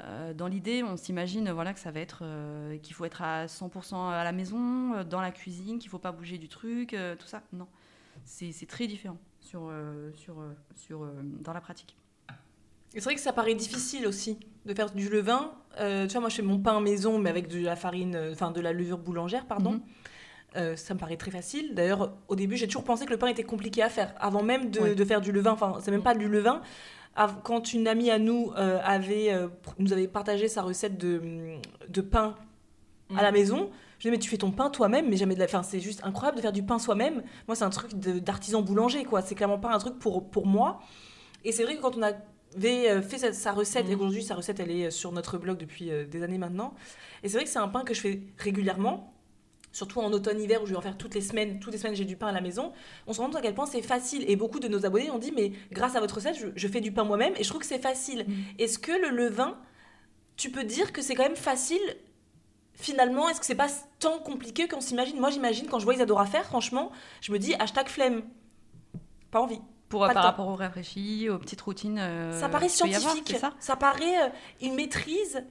[SPEAKER 3] Euh, dans l'idée, on s'imagine voilà, que ça va être euh, qu'il faut être à 100% à la maison, dans la cuisine, qu'il ne faut pas bouger du truc, euh, tout ça. Non, c'est très différent sur, sur, sur, dans la pratique.
[SPEAKER 4] Et c'est vrai que ça paraît difficile aussi de faire du levain. Euh, tu vois, moi je fais mon pain maison, mais avec de la farine, enfin de la levure boulangère, pardon.
[SPEAKER 3] Mhm.
[SPEAKER 4] Euh, ça me paraît très facile. D'ailleurs, au début, j'ai toujours pensé que le pain était compliqué à faire. Avant même de,
[SPEAKER 3] Ouais.
[SPEAKER 4] de faire du levain, enfin, c'est même pas du levain. Quand une amie à nous euh, avait, euh, nous avait partagé sa recette de, de pain à la maison, je lui ai dit, mais tu fais ton pain toi-même, mais jamais de la. Enfin, c'est juste incroyable de faire du pain soi-même. Moi, c'est un truc d'artisan boulanger, quoi. C'est clairement pas un truc pour, pour moi. Et c'est vrai que quand on avait fait sa, sa recette, et qu'aujourd'hui, sa recette, elle est sur notre blog depuis des années maintenant. Et c'est vrai que c'est un pain que je fais régulièrement. Surtout en automne-hiver où je vais en faire toutes les semaines, toutes les semaines j'ai du pain à la maison, on se rend compte à quel point c'est facile. Et beaucoup de nos abonnés ont dit, mais grâce à votre recette, je, je fais du pain moi-même et je trouve que c'est facile. Est-ce que le levain, tu peux dire que c'est quand même facile finalement? Est-ce que c'est pas tant compliqué qu'on s'imagine? Moi j'imagine quand je vois Isadora faire, franchement, je me dis hashtag flemme. Pas envie.
[SPEAKER 3] Pour,
[SPEAKER 4] Pas
[SPEAKER 3] par
[SPEAKER 4] temps.
[SPEAKER 3] rapport aux rafraîchis, aux petites routines. euh,
[SPEAKER 4] ça paraît
[SPEAKER 3] avoir,
[SPEAKER 4] scientifique,
[SPEAKER 3] ça
[SPEAKER 4] paraît euh, une maîtrise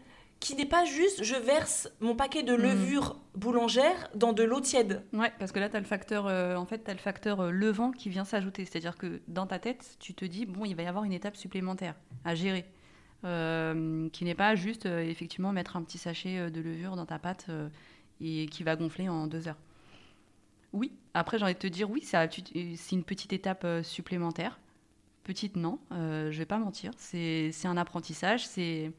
[SPEAKER 4] qui n'est pas juste je verse mon paquet de levure boulangère dans de l'eau tiède.
[SPEAKER 3] Ouais, parce que là, tu as le facteur, euh, en fait, t'as le facteur euh, levant qui vient s'ajouter. C'est-à-dire que dans ta tête, tu te dis, bon, il va y avoir une étape supplémentaire à gérer. euh, qui n'est pas juste, effectivement, mettre un petit sachet de levure dans ta pâte et qui va gonfler en deux heures. Oui, après, j'ai envie de te dire, oui, c'est une petite étape supplémentaire. Petite, non, je vais pas mentir. C'est c'est un apprentissage, c'est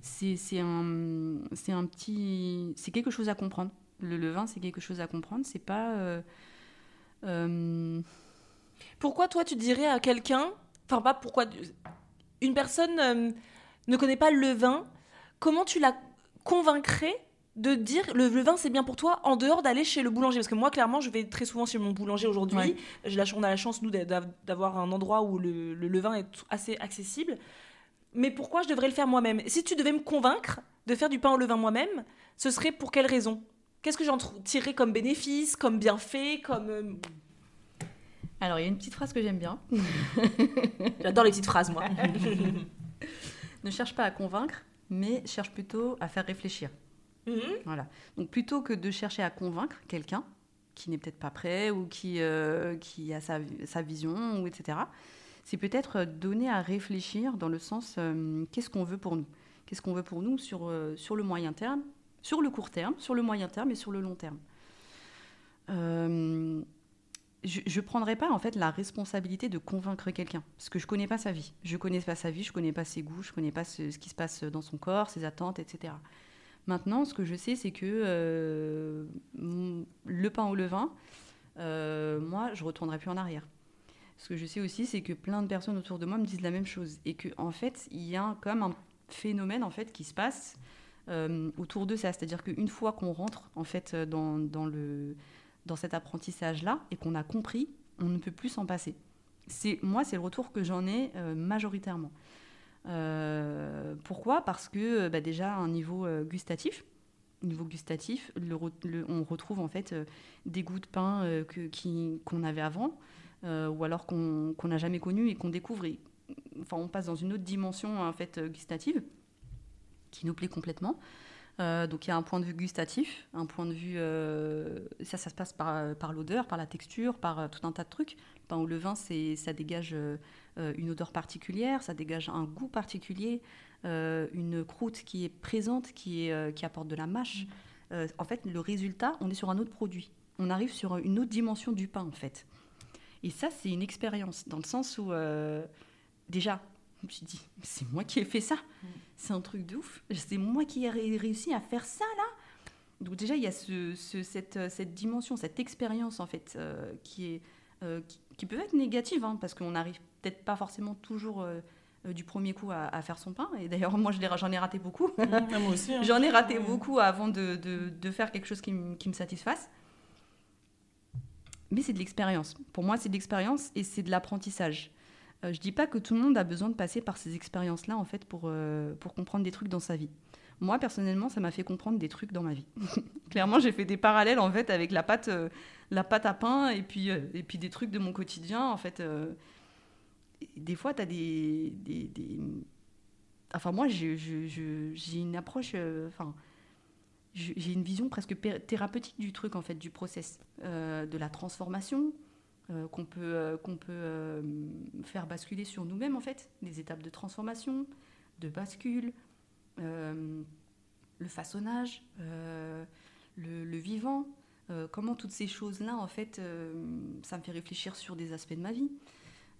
[SPEAKER 3] c'est un, un petit. C'est quelque chose à comprendre. Le levain, c'est quelque chose à comprendre. C'est pas. euh, euh,
[SPEAKER 4] Pourquoi toi tu dirais à quelqu'un, enfin pas pourquoi, une personne euh, ne connaît pas le levain, comment tu la convaincrais de dire le levain c'est bien pour toi en dehors d'aller chez le boulanger? Parce que moi clairement je vais très souvent chez mon boulanger aujourd'hui.
[SPEAKER 3] Ouais.
[SPEAKER 4] On a la chance nous d'a- d'avoir un endroit où le, le levain est t- assez accessible. Mais pourquoi je devrais le faire moi-même? Si tu devais me convaincre de faire du pain au levain moi-même, ce serait pour quelle raison? Qu'est-ce que j'en tirerais comme bénéfice, comme bienfait, comme... euh,
[SPEAKER 3] Alors, il y a une petite phrase que j'aime bien.
[SPEAKER 4] J'adore les petites phrases moi.
[SPEAKER 3] Ne cherche pas à convaincre, mais cherche plutôt à faire réfléchir.
[SPEAKER 4] Mhm.
[SPEAKER 3] Voilà. Donc, plutôt que de chercher à convaincre quelqu'un qui n'est peut-être pas prêt ou qui, euh, qui a sa, sa vision, ou etc., c'est peut-être donner à réfléchir dans le sens euh, qu'est-ce qu'on veut pour nous? Qu'est-ce qu'on veut pour nous sur, euh, sur le moyen terme, sur le court terme, sur le moyen terme et sur le long terme? Euh, je ne prendrai pas en fait la responsabilité de convaincre quelqu'un parce que je connais pas sa vie. Je connais pas sa vie, je connais pas ses goûts, je connais pas ce, ce qui se passe dans son corps, ses attentes, etc. Maintenant, ce que je sais, c'est que euh, le pain au levain, euh, moi, je retournerai plus en arrière. Ce que je sais aussi, c'est que plein de personnes autour de moi me disent la même chose et que en fait, il y a comme un phénomène en fait qui se passe euh, autour de ça. C'est-à-dire qu'une fois qu'on rentre en fait dans, dans le dans cet apprentissage-là et qu'on a compris, on ne peut plus s'en passer. Moi, c'est le retour que j'en ai euh, majoritairement. Euh, pourquoi? Parce que euh, bah, déjà un niveau euh, gustatif, niveau gustatif, on retrouve en fait euh, des goûts de pain euh, que- qu'on avait avant, euh, ou alors qu'on n'a jamais connu et qu'on découvre. enfin, on passe dans une autre dimension en fait euh, gustative qui nous plaît complètement. Euh, donc il y a un point de vue gustatif, un point de vue euh, ça ça se passe par, l'odeur, par la texture, par euh, tout un tas de trucs. Le pain au levain, c'est ça dégage euh, euh, une odeur particulière, ça dégage un goût particulier, euh, une croûte qui est présente, qui euh, apporte de la mâche. Euh, en fait, le résultat, on est sur un autre produit. On arrive sur une autre dimension du pain en fait. Et ça, c'est une expérience dans le sens où euh, déjà, je me suis dit, c'est moi qui ai fait ça. C'est un truc de ouf. C'est moi qui ai ré- réussi à faire ça là. Donc déjà, il y a ce, ce- cette, euh, cette dimension, cette expérience en fait, euh, qui, est, euh, qui, qui peut être négative, hein, parce qu'on n'arrive peut-être pas forcément toujours euh, du premier coup à, à faire son pain. Et d'ailleurs, moi, j'en ai raté beaucoup.
[SPEAKER 4] moi aussi. hein.
[SPEAKER 3] J'en ai raté beaucoup avant de, de- de faire quelque chose qui me satisfasse. Mais c'est de l'expérience. Pour moi, c'est de l'expérience et c'est de l'apprentissage. Euh, je dis pas que tout le monde a besoin de passer par ces expériences-là en fait pour, euh, pour comprendre des trucs dans sa vie. Moi, personnellement, ça m'a fait comprendre des trucs dans ma vie. Clairement, j'ai fait des parallèles en fait avec la pâte, euh, la pâte à pain et puis, euh, et puis des trucs de mon quotidien. En fait, des fois, tu as des, des, des, enfin moi, j'ai une approche, enfin, j'ai une vision presque thérapeutique du truc en fait, du process, euh, de la transformation euh, qu'on peut euh, qu'on peut faire basculer sur nous-mêmes en fait, des étapes de transformation, de bascule, le façonnage, le, le vivant. comment toutes ces choses-là, en fait, ça me fait réfléchir sur des aspects de ma vie.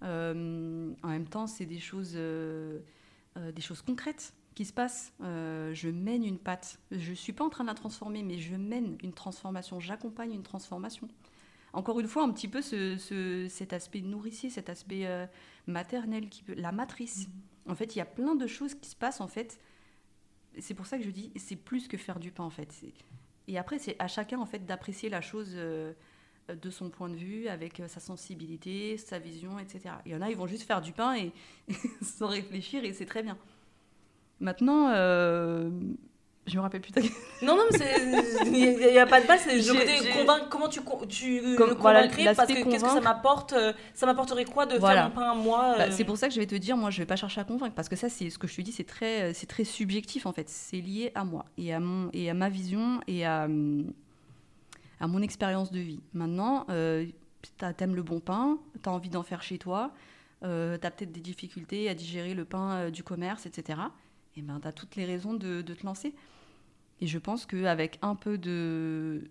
[SPEAKER 3] En même temps, c'est des choses, des choses concrètes qui se passent. Euh, je mène une pâte. Je ne suis pas en train de la transformer, mais je mène une transformation. J'accompagne une transformation. Encore une fois, un petit peu ce, ce- cet aspect nourricier, cet aspect euh, maternel, qui peut, la matrice. En fait, il y a plein de choses qui se passent, en fait. C'est pour ça que je dis, c'est plus que faire du pain, en fait. Et après, c'est à chacun, en fait, d'apprécier la chose euh, de son point de vue, avec sa sensibilité, sa vision, etc. Il y en a, ils vont juste faire du pain et sans réfléchir, et c'est très bien. Maintenant, euh, je me rappelle plus. ta-
[SPEAKER 4] Non, non, mais il n'y a, pas de base. C'est comment tu, tu
[SPEAKER 3] Comme-
[SPEAKER 4] le
[SPEAKER 3] voilà,
[SPEAKER 4] convaincrais parce que qu'est-ce que ça m'apporte euh, Ça m'apporterait quoi de
[SPEAKER 3] Voilà.
[SPEAKER 4] faire mon pain à moi
[SPEAKER 3] Bah,
[SPEAKER 4] euh,
[SPEAKER 3] c'est pour ça que je vais te dire, moi, je vais pas chercher à convaincre, parce que ça, c'est ce que je te dis, c'est très, c'est très subjectif en fait. C'est lié à moi et à mon et à ma vision et à à mon expérience de vie. Maintenant, euh, t'aimes le bon pain, t'as envie d'en faire chez toi, euh, t'as peut-être des difficultés à digérer le pain euh, du commerce, etc. Et ben, t'as toutes les raisons de, de te lancer. Et je pense qu'avec un peu de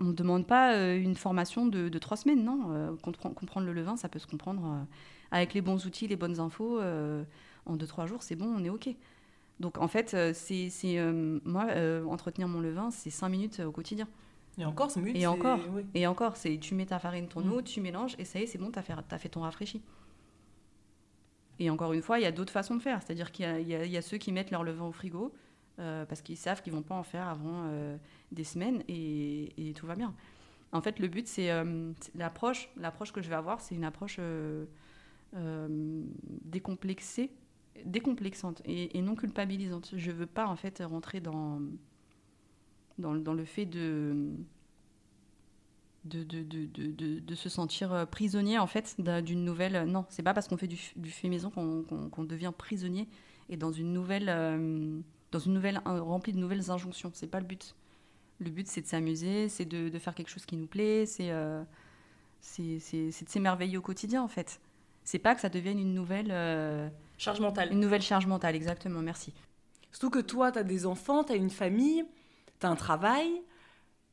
[SPEAKER 3] on ne demande pas euh, une formation de, de trois semaines, non. Euh, compre- comprendre le levain, ça peut se comprendre euh, avec les bons outils, les bonnes infos. en deux, trois jours, c'est bon, on est OK. Donc, en fait, c'est euh, moi, euh, entretenir mon levain, c'est cinq minutes au quotidien.
[SPEAKER 4] Et encore, c'est mieux.
[SPEAKER 3] Et encore.
[SPEAKER 4] oui.
[SPEAKER 3] Et encore, c'est tu mets ta farine, ton
[SPEAKER 4] Mm.
[SPEAKER 3] eau, tu mélanges, et ça y est, c'est bon, tu as fait, t'as fait ton rafraîchi. Et encore une fois, il y a d'autres façons de faire. C'est-à-dire qu'il y, a- ceux qui mettent leur levain au frigo euh, parce qu'ils savent qu'ils vont pas en faire avant euh, des semaines et, tout va bien. En fait, le but, c'est euh, l'approche. Que je vais avoir, c'est une approche décomplexée, décomplexante et, non culpabilisante. Je veux pas en fait rentrer dans dans le fait de de, de, de, de, de- de se sentir euh, prisonnier en fait d'un- d'une nouvelle. Non, c'est pas parce qu'on fait du, fait maison qu'on devient prisonnier et dans une nouvelle, euh, dans une nouvelle remplie de nouvelles injonctions. C'est pas le but. Le but c'est de s'amuser, c'est de, de faire quelque chose qui nous plaît, c'est euh, c'est de s'émerveiller au quotidien en fait. C'est pas que ça devienne une nouvelle, euh,
[SPEAKER 4] Charge mentale.
[SPEAKER 3] une nouvelle charge mentale. Exactement, merci.
[SPEAKER 1] Surtout que toi, tu as des enfants, tu as une famille, tu as un travail.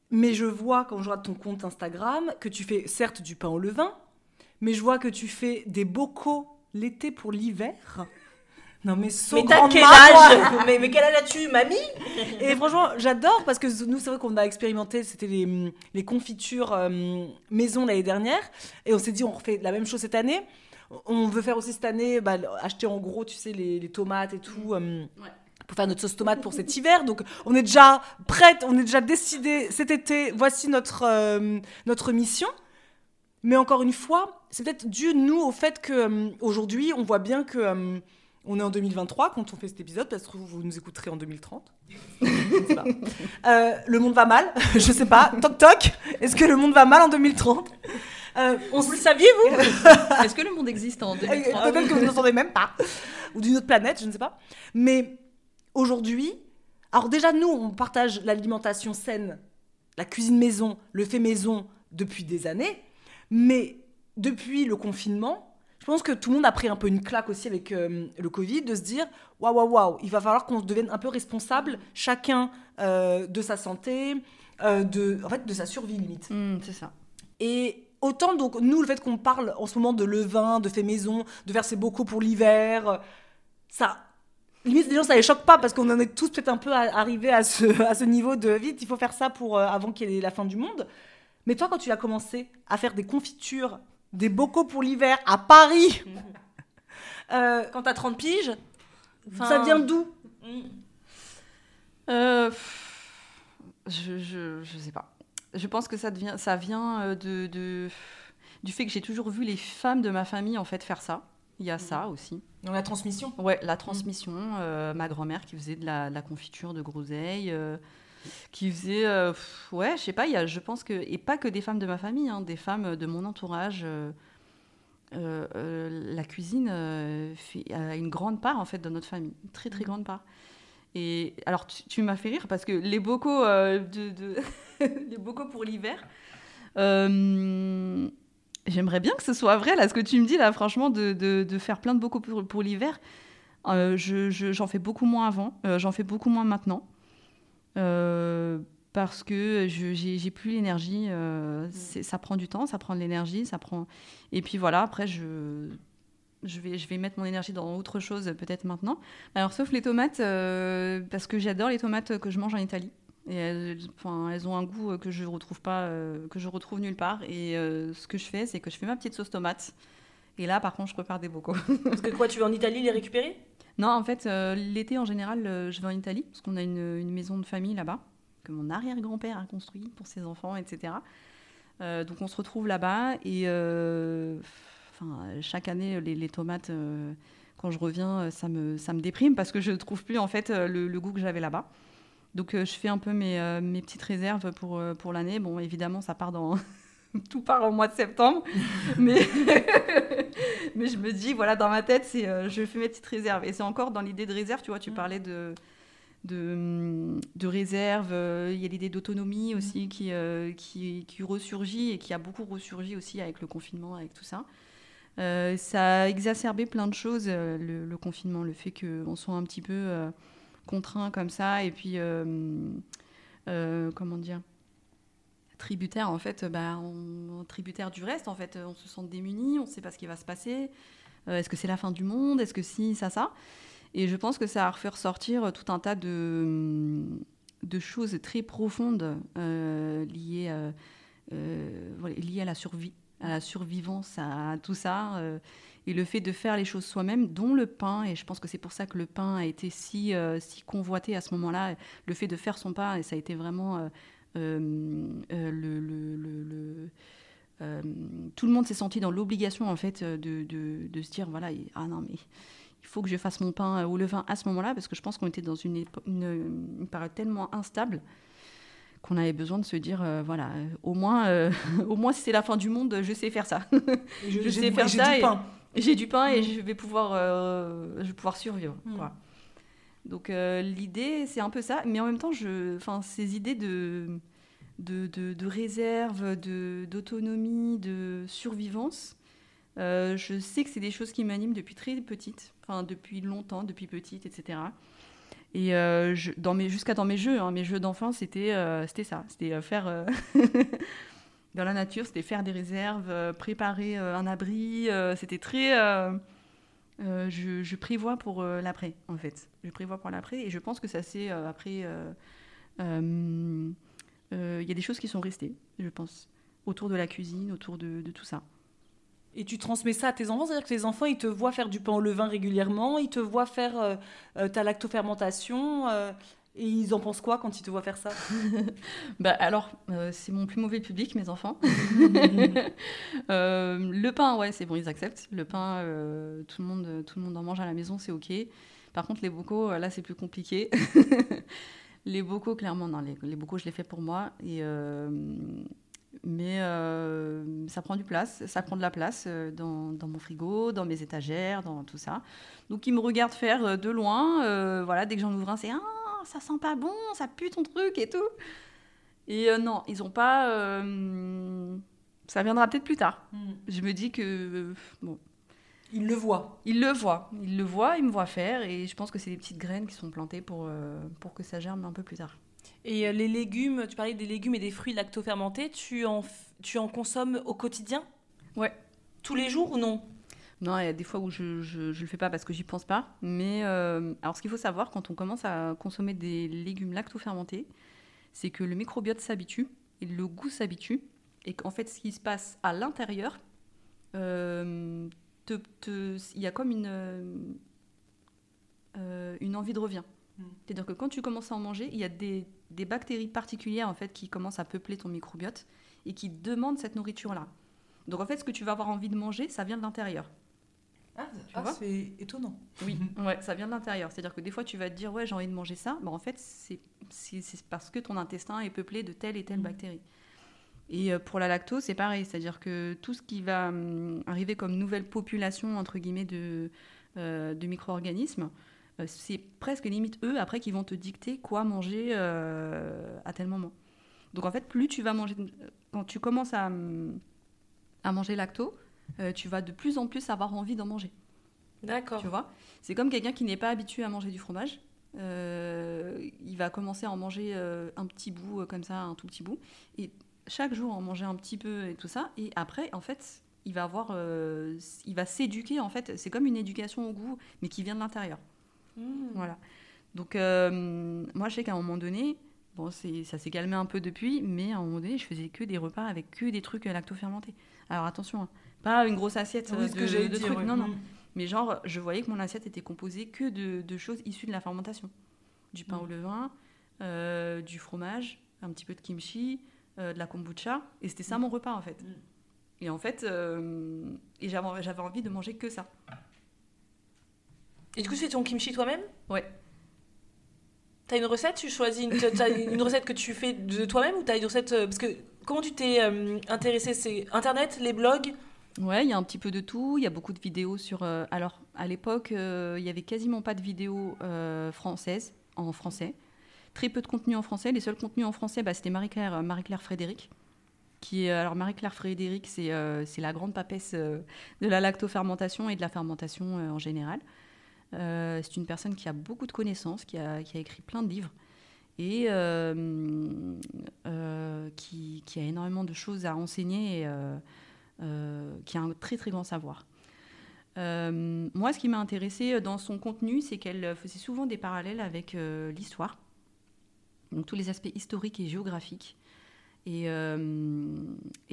[SPEAKER 1] Mais je vois, quand je regarde ton compte Instagram, que tu fais certes du pain au levain, mais je vois que tu fais des bocaux l'été pour l'hiver. Non mais so
[SPEAKER 4] Mais t'as
[SPEAKER 1] grande
[SPEAKER 4] quel âge? Mais, mais quel âge as-tu, mamie?
[SPEAKER 1] Et franchement, j'adore parce que nous, c'est vrai qu'on a expérimenté, c'était les, les confitures euh, maison l'année dernière. Et on s'est dit, on refait la même chose cette année. On veut faire aussi cette année, bah, acheter en gros, tu sais, les, les tomates et tout. euh, Pour faire notre sauce tomate pour cet hiver. Donc, on est déjà prête, on est déjà décidé cet été. Voici notre, euh, notre mission. Mais encore une fois, c'est peut-être dû, nous, au fait qu'aujourd'hui, on voit bien que. euh, on est en 2023 quand on fait cet épisode, parce que vous nous écouterez en 2030. Je ne sais pas. Euh, le monde va mal, je sais pas. Toc toc, est-ce que le monde va mal en 2030 Euh, on
[SPEAKER 4] Vous le saviez, vous?
[SPEAKER 3] Est-ce que le monde existe en 2030
[SPEAKER 1] Peut-être que vous n'entendez même pas. Ou d'une autre planète, je ne sais pas. Mais aujourd'hui, alors déjà, nous, on partage l'alimentation saine, la cuisine maison, le fait maison depuis des années. Mais depuis le confinement, je pense que tout le monde a pris un peu une claque aussi avec euh, le Covid, de se dire waouh, waouh, waouh, il va falloir qu'on devienne un peu responsable, chacun euh, de sa santé, euh, de, en fait, de sa survie limite.
[SPEAKER 3] Hmm, c'est ça.
[SPEAKER 1] Et autant, donc, nous, le fait qu'on parle en ce moment de levain, de fait maison, de ses bocaux pour l'hiver, ça. Limite, les gens, ça les choque pas parce qu'on en est tous peut-être un peu arrivés à ce, à ce niveau de vite, il faut faire ça pour, euh, avant qu'il y ait la fin du monde. Mais toi, quand tu as commencé à faire des confitures, des bocaux pour l'hiver à Paris, euh,
[SPEAKER 4] Quand t'as 30 piges
[SPEAKER 1] ça vient d'où?
[SPEAKER 3] Euh, je, je, je sais pas. Je pense que ça, devient, ça vient euh, de, de- du fait que j'ai toujours vu les femmes de ma famille en fait faire ça. Il y a ça aussi.
[SPEAKER 1] Dans la transmission?
[SPEAKER 3] Ouais, la transmission. euh, ma grand-mère qui faisait de la, de la confiture de groseille, euh, qui faisait, euh, pff, ouais, je sais pas. Il y a, je pense que et pas que des femmes de ma famille, hein, des femmes de mon entourage. la cuisine fait, a une grande part en fait dans notre famille, une très très grande part. Et alors tu, tu m'as fait rire parce que les bocaux, de, de- les bocaux pour l'hiver, j'aimerais bien que ce soit vrai là, ce que tu me dis là, franchement, de, de- de faire plein de bocaux pour, pour l'hiver. Euh, je- je- j'en fais beaucoup moins avant, euh, j'en fais beaucoup moins maintenant. Euh, parce que je j'ai plus l'énergie, euh, c'est- ça prend du temps, ça prend de l'énergie, ça prend. Et puis voilà, après je je vais je vais mettre mon énergie dans autre chose peut-être maintenant. Alors sauf les tomates, parce que j'adore les tomates que je mange en Italie. Et elles, enfin, elles ont un goût que je retrouve pas, euh, que je retrouve nulle part. Et euh, ce que je fais, c'est que je fais ma petite sauce tomate. Et là, par contre, je prépare des bocaux.
[SPEAKER 4] Parce que quoi, tu vas en Italie les récupérer?
[SPEAKER 3] Non, en fait, euh, l'été en général, euh, je vais en Italie parce qu'on a une, une maison de famille là-bas que mon arrière-grand-père a construit pour ses enfants, etc. Euh, donc on se retrouve là-bas et euh, enfin, chaque année, les, les tomates, euh, quand je reviens, euh, ça me, ça me déprime parce que je ne trouve plus en fait euh, le, le goût que j'avais là-bas. Donc euh, je fais un peu mes, euh, mes petites réserves pour, euh, pour l'année. Bon, évidemment, ça part dans... Tout part au mois de septembre, mais mais je me dis voilà dans ma tête c'est euh, je fais mes petites réserves et c'est encore dans l'idée de réserve tu vois tu
[SPEAKER 4] Mm.
[SPEAKER 3] parlais de de, de réserve euh, il y a l'idée d'autonomie aussi qui, euh, qui qui ressurgit et qui a beaucoup ressurgi aussi avec le confinement avec tout ça ça a exacerbé plein de choses le, le confinement le fait qu'on soit un petit peu contraint comme ça et puis euh, euh, comment dire tributaire en fait bah, on, tributaire du reste en fait on se sent démuni on ne sait pas ce qui va se passer. Euh, est-ce que c'est la fin du monde? Est-ce que si ça ça? Et je pense que ça a refait ressortir tout un tas de de choses très profondes liées liées à la survie à la survivance à tout ça et le fait de faire les choses soi-même dont le pain. Et je pense que c'est pour ça que le pain a été si euh, si convoité à ce moment-là. Le fait de faire son pain et ça a été vraiment euh, euh, le, le- le- le- euh, tout le monde s'est senti dans l'obligation en fait de, de- de se dire voilà il- ah non mais il faut que je fasse mon pain au levain à ce moment-là parce que je pense qu'on était dans une, une, une période tellement instable qu'on avait besoin de se dire euh, voilà euh, au moins au moins si c'est la fin du monde je sais faire ça.
[SPEAKER 4] Je,
[SPEAKER 3] Je sais faire ça et-. J'ai du pain et
[SPEAKER 4] Mm.
[SPEAKER 3] je vais pouvoir, euh, je vais pouvoir survivre.
[SPEAKER 4] Mm.
[SPEAKER 3] Quoi. Donc euh, l'idée, c'est un peu ça, mais en même temps, je, ces idées de, de, de, de réserve, d'autonomie, de survivance, euh, je sais que c'est des choses qui m'animent depuis très petite, enfin depuis longtemps, depuis petite, etc. Et euh, je- dans mes, jusqu'à dans mes jeux, hein, mes jeux d'enfant, c'était, euh, c'était ça, c'était faire dans la nature, c'était faire des réserves, euh, préparer euh, un abri, euh, c'était très, je, prévois pour l'après, en fait. Je prévois pour l'après, et je pense que ça euh, après, il y a des choses qui sont restées, je pense, autour de la cuisine, autour de, tout ça.
[SPEAKER 4] Et tu transmets ça à tes enfants, c'est-à-dire que tes enfants, ils te voient faire du pain au levain régulièrement, ils te voient faire ta lactofermentation, et ils en pensent quoi quand ils te voient faire ça
[SPEAKER 3] Bah alors, euh, c'est mon plus mauvais public, mes enfants. Euh, le pain, ouais, c'est bon, ils acceptent. Le pain, euh, tout, le monde, tout le monde en mange à la maison, c'est ok. Par contre, les bocaux, là, c'est plus compliqué. les bocaux, clairement, non, les, les bocaux, je les fais pour moi. Et, mais ça prend du place, ça prend de la place dans, dans mon frigo, dans mes étagères, dans tout ça. Donc, ils me regardent faire de loin. voilà, dès que j'en ouvre un, c'est ah, ça sent pas bon, ça pue ton truc et tout. Et euh, non, ils ont pas. euh, ça viendra peut-être plus tard. Je me dis que euh, bon,
[SPEAKER 4] Ils le voient.
[SPEAKER 3] ils le voient, ils le voient, ils me voient faire, et je pense que c'est des petites graines qui sont plantées pour pour que ça germe un peu plus tard.
[SPEAKER 4] Et les légumes, tu parlais des légumes et des fruits lactofermentés, tu en, tu en consommes au quotidien?
[SPEAKER 3] Ouais.
[SPEAKER 4] Tous les jours ou non?
[SPEAKER 3] Non, il y a des fois où je, je, je le fais pas parce que j'y pense pas. Mais euh, alors, ce qu'il faut savoir quand on commence à consommer des légumes lacto-fermentés, c'est que le microbiote s'habitue et le goût s'habitue. Et qu'en fait, ce qui se passe à l'intérieur, euh, il y a comme une, euh, une envie de revient.
[SPEAKER 4] Mm.
[SPEAKER 3] C'est-à-dire que quand tu commences à en manger, il y a des, des bactéries particulières en fait qui commencent à peupler ton microbiote et qui demandent cette nourriture-là. Donc en fait, ce que tu vas avoir envie de manger, ça vient de l'intérieur.
[SPEAKER 4] Ah,
[SPEAKER 3] ah,
[SPEAKER 4] c'est étonnant.
[SPEAKER 3] Oui, ouais, ça vient de l'intérieur. C'est-à-dire que des fois, tu vas te dire, ouais, j'ai envie de manger ça. Bah, en fait, c'est parce que ton intestin est peuplé de telle et telle
[SPEAKER 4] Mhm.
[SPEAKER 3] bactérie. Et euh, pour la lactose, c'est pareil, c'est-à-dire que tout ce qui va hum, arriver comme nouvelle population, entre guillemets, de, euh, de micro-organismes, euh, c'est presque limite eux, après, qui vont te dicter quoi manger euh, à tel moment. Donc en fait, plus tu vas manger, quand tu commences à, hum, à manger lacto, euh, tu vas de plus en plus avoir envie d'en manger.
[SPEAKER 1] D'accord.
[SPEAKER 3] Tu vois? C'est comme quelqu'un qui n'est pas habitué à manger du fromage. Euh, il va commencer à en manger euh, un petit bout comme ça, un tout petit bout. Et chaque jour, en manger un petit peu et tout ça. Et après, en fait, il va avoir, il va s'éduquer. En fait, c'est comme une éducation au goût, mais qui vient de l'intérieur.
[SPEAKER 1] Mmh.
[SPEAKER 3] Voilà. Donc, moi, je sais qu'à un moment donné, bon, ça s'est calmé un peu depuis, mais à un moment donné, je faisais que des repas avec que des trucs lacto-fermentés. Alors, attention, hein, pas une grosse assiette
[SPEAKER 1] Oui,
[SPEAKER 3] euh,
[SPEAKER 1] ce
[SPEAKER 3] de,
[SPEAKER 1] que j'allais
[SPEAKER 3] de trucs.
[SPEAKER 1] ouais.
[SPEAKER 3] Non, non.
[SPEAKER 1] Mmh.
[SPEAKER 3] Mais genre, je voyais que mon assiette était composée que de, de choses issues de la fermentation. Du pain
[SPEAKER 1] Mm.
[SPEAKER 3] au levain, euh, du fromage, un petit peu de kimchi, euh, de la kombucha. Et c'était ça mon repas, en fait.
[SPEAKER 1] Mm.
[SPEAKER 3] Et en fait, euh, et j'avais j'avais envie de manger que ça.
[SPEAKER 1] Et du coup, tu fais ton kimchi toi-même?
[SPEAKER 3] Ouais.
[SPEAKER 1] T'as une recette? Tu choisis une, t'as une recette que tu fais de toi-même ou t'as une recette parce que comment tu t'es euh, intéressé? C'est Internet, les blogs
[SPEAKER 3] Ouais, il y a un petit peu de tout. Il y a beaucoup de vidéos sur. euh, alors, à l'époque, euh, il y avait quasiment pas de vidéos euh, françaises en français. Très peu de contenu en français. Les seuls contenus en français, bah, c'était Marie-Claire Marie-Claire Frédéric. Qui alors, Marie-Claire Frédéric, c'est la grande papesse de la lactofermentation et de la fermentation en général. C'est une personne qui a beaucoup de connaissances, qui a, qui a écrit plein de livres et qui, qui a énormément de choses à enseigner qui a un très très grand savoir. Euh, moi, ce qui m'a intéressé dans son contenu, c'est qu'elle faisait souvent des parallèles avec euh, l'histoire, donc tous les aspects historiques et géographiques. Et, euh,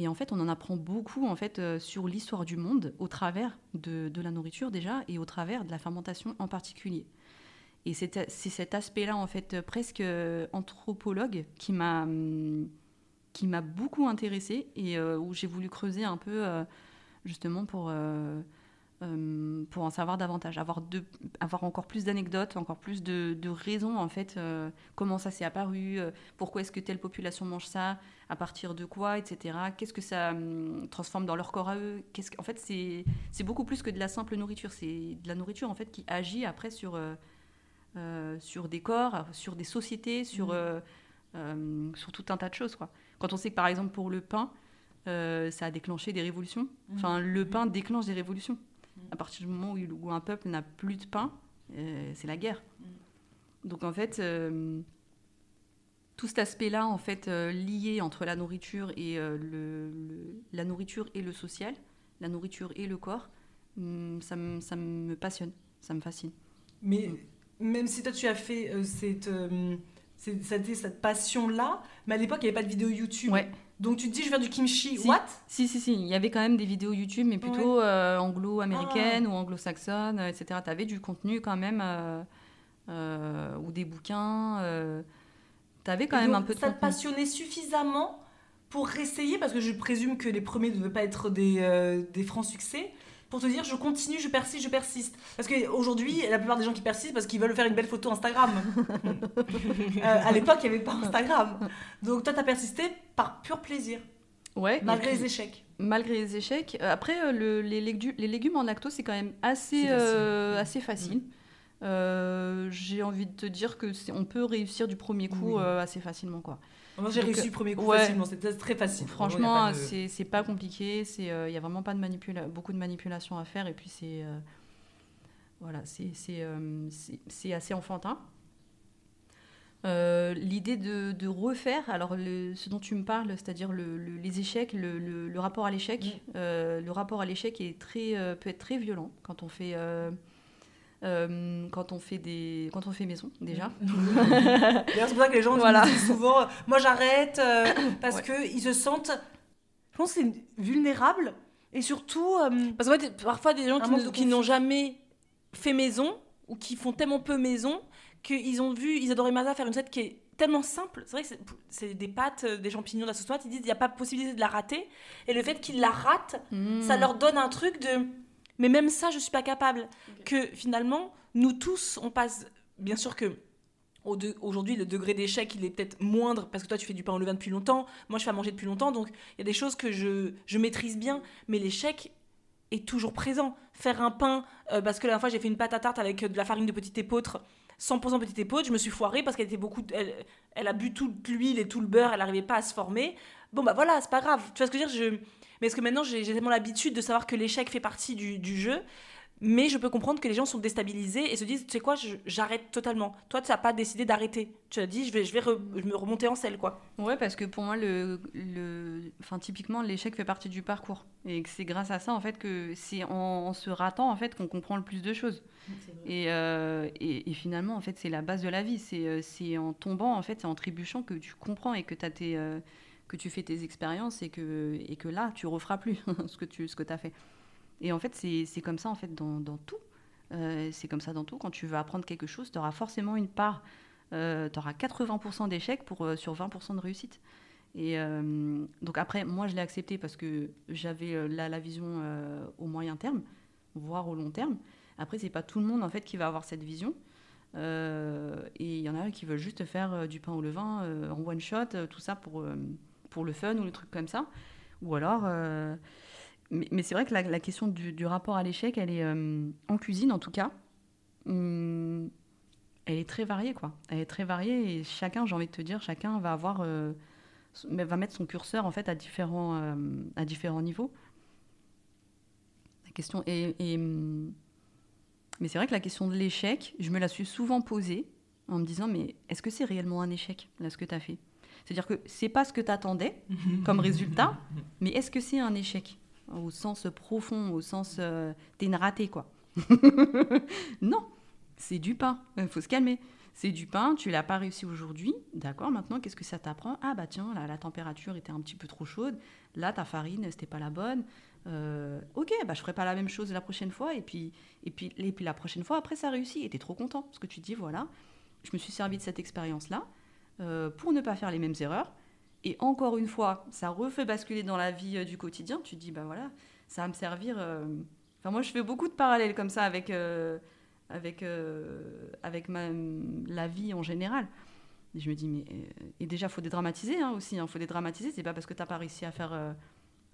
[SPEAKER 3] en fait, on en apprend beaucoup en fait euh, sur l'histoire du monde au travers de, de la nourriture déjà et au travers de la fermentation en particulier. Et c'est cet aspect-là en fait presque euh, anthropologue qui m'a hum, qui m'a beaucoup intéressée et euh, où j'ai voulu creuser un peu euh, justement pour euh, pour en savoir davantage, avoir de, avoir encore plus d'anecdotes, encore plus de, de raisons en fait, comment ça s'est apparu, pourquoi est-ce que telle population mange ça, à partir de quoi, etc. Qu'est-ce que ça hum, transforme dans leur corps à eux? Qu'est-ce que- en fait c'est beaucoup plus que de la simple nourriture, c'est de la nourriture en fait qui agit après sur euh, sur des corps, sur des sociétés, sur euh, euh, sur tout un tas de choses quoi. Quand on sait que par exemple pour le pain, euh, ça a déclenché des révolutions. Enfin, le pain déclenche des révolutions. À partir du moment où, où un peuple n'a plus de pain, euh, c'est la guerre. Donc en fait, euh, tout cet aspect-là, en fait, lié entre la nourriture et le, le- la nourriture et le social, la nourriture et le corps, ça, me- ça me passionne, ça me fascine.
[SPEAKER 1] Mais même si toi tu as fait cette, c'est- cette, passion-là, mais à l'époque il n'y avait pas de vidéo YouTube.
[SPEAKER 3] Ouais.
[SPEAKER 1] Donc tu te dis je vais faire du kimchi,
[SPEAKER 3] Si.
[SPEAKER 1] what?
[SPEAKER 3] Si, si, si, il y avait quand même des vidéos YouTube, mais plutôt euh, anglo-américaines ou anglo-saxonnes, etc. Tu avais du contenu quand même, euh, euh, ou des bouquins. tu avais quand
[SPEAKER 1] Et
[SPEAKER 3] même
[SPEAKER 1] donc,
[SPEAKER 3] un peu de
[SPEAKER 1] Ça te passionnait suffisamment pour essayer, parce que je présume que les premiers ne devaient pas être des, des francs succès, pour te dire je continue, je persiste, je persiste. Parce qu'aujourd'hui, la plupart des gens qui persistent parce qu'ils veulent faire une belle photo Instagram. Euh, à l'époque, il n'y avait pas Instagram. Donc toi, tu as persisté par pur plaisir,
[SPEAKER 3] Ouais,
[SPEAKER 1] malgré les échecs.
[SPEAKER 3] malgré les échecs. Euh, Après, euh, le- les, légu- les légumes en lactose, c'est quand même assez
[SPEAKER 1] facile.
[SPEAKER 3] euh, assez facile. Euh, J'ai envie de te dire que on peut réussir du premier coup
[SPEAKER 1] Oui.
[SPEAKER 3] assez facilement, quoi.
[SPEAKER 1] Moi, j'ai réussi le premier coup
[SPEAKER 3] ouais.
[SPEAKER 1] facilement, c'était très facile.
[SPEAKER 3] Franchement,
[SPEAKER 1] de-
[SPEAKER 3] c'est pas compliqué. Il n'y a vraiment pas de manipula beaucoup de manipulation à faire. Et puis, c'est euh, voilà, c'est euh, assez enfantin. Euh, L'idée de, de refaire, alors le- ce dont tu me parles, c'est-à-dire le- le- les échecs, le, rapport à l'échec,
[SPEAKER 1] Oui.
[SPEAKER 3] euh, le rapport à l'échec est très, euh, peut être très violent quand on fait, euh, quand on fait des, quand on fait maison déjà.
[SPEAKER 1] C'est pour ça que les gens
[SPEAKER 3] Voilà.
[SPEAKER 1] disent souvent Moi, j'arrête euh, parce
[SPEAKER 3] Ouais.
[SPEAKER 1] qu'ils se sentent, je pense, que c'est vulnérables et surtout. euh,
[SPEAKER 4] Parce que ouais, parfois, des gens qui, n'ont jamais fait maison ou qui font tellement peu maison qu'ils ont vu Isadora Maza faire une recette qui est tellement simple. C'est vrai que c'est- des pâtes, des champignons de la sauce tomate. Ils disent il n'y a pas possibilité de la rater. Et le fait qu'ils la ratent,
[SPEAKER 3] Hmm.
[SPEAKER 4] ça leur donne un truc de. Mais même ça, je suis pas capable. Que finalement, nous tous, on passe. Bien sûr que aujourd'hui, le degré d'échec, il est peut-être moindre parce que toi, tu fais du pain au levain depuis longtemps. Moi, je fais à manger depuis longtemps. Donc, il y a des choses que je, je maîtrise bien. Mais l'échec est toujours présent. Faire un pain, euh, parce que la dernière fois, j'ai fait une pâte à tarte avec de la farine de petite épeautre. 100% petite épeautre, je me suis foirée parce qu'elle était beaucoup. Elle, elle a bu toute l'huile et tout le beurre, elle n'arrivait pas à se former. Bon, bah voilà, c'est pas grave. Tu vois ce que je veux dire? Mais est-ce que maintenant, j'ai tellement l'habitude de savoir que l'échec fait partie du, du jeu mais je peux comprendre que les gens sont déstabilisés et se disent, tu sais quoi, j'arrête totalement. Toi, tu n'as pas décidé d'arrêter. Tu as dit, je vais, je vais re- je me remonter en selle, quoi.
[SPEAKER 3] Ouais, parce que pour moi, le, le, enfin, typiquement, l'échec fait partie du parcours. Et que c'est grâce à ça, en fait, que c'est en, en se ratant, en fait, qu'on comprend le plus de choses. Et, euh, et, et finalement, en fait, c'est la base de la vie. C'est euh, c'est en tombant, en fait, c'est en trébuchant que tu comprends et que, as tes, euh, que tu fais tes expériences et que, et que là, tu referas plus ce que tu ce que as fait. Et en fait, c'est comme ça, en fait, dans, dans tout. Euh, c'est comme ça dans tout. Quand tu veux apprendre quelque chose, tu auras forcément une part. tu auras 80% d'échecs euh, sur 20% de réussite. Et euh, donc après, moi, je l'ai accepté parce que j'avais euh, là la vision euh, au moyen terme, voire au long terme. Après, c'est pas tout le monde en fait qui va avoir cette vision. Euh, et il y en a qui veulent juste faire euh, du pain au levain euh, en one shot, euh, tout ça pour, euh, pour le fun ou le truc comme ça. Ou alors. euh, mais c'est vrai que la, question du, rapport à l'échec, elle est euh, en cuisine en tout cas. hum, elle est très variée quoi. Elle est très variée et chacun, j'ai envie de te dire, chacun va avoir euh, va mettre son curseur en fait à différents, à différents niveaux. La question est, est, hum, mais c'est vrai que la question de l'échec, je me la suis souvent posée en me disant mais est-ce que c'est réellement un échec là ce que tu as fait? C'est-à-dire que c'est pas ce que tu attendais comme résultat, mais est-ce que c'est un échec au sens profond, au sens euh, t'es une ratée quoi? Non, c'est du pain. Il faut se calmer. C'est du pain, tu l'as pas réussi aujourd'hui. D'accord, maintenant, qu'est-ce que ça t'apprend? Ah, bah tiens, là, la température était un petit peu trop chaude. Là, ta farine, c'était pas la bonne. Euh, ok, bah, je ferai pas la même chose la prochaine fois. Et puis, et, puis, et puis la prochaine fois, après, ça réussit. Et tu es trop content. Parce que tu te dis, voilà, je me suis servi de cette expérience-là euh, pour ne pas faire les mêmes erreurs. Et encore une fois, ça refait basculer dans la vie euh, du quotidien. Tu te dis, bah voilà, ça va me servir. euh, Enfin, moi, je fais beaucoup de parallèles comme ça avec, avec, avec ma, la vie en général. Et je me dis, mais. et déjà, il faut dédramatiser hein, aussi. Il faut dédramatiser. C'est pas parce que tu n'as pas réussi à faire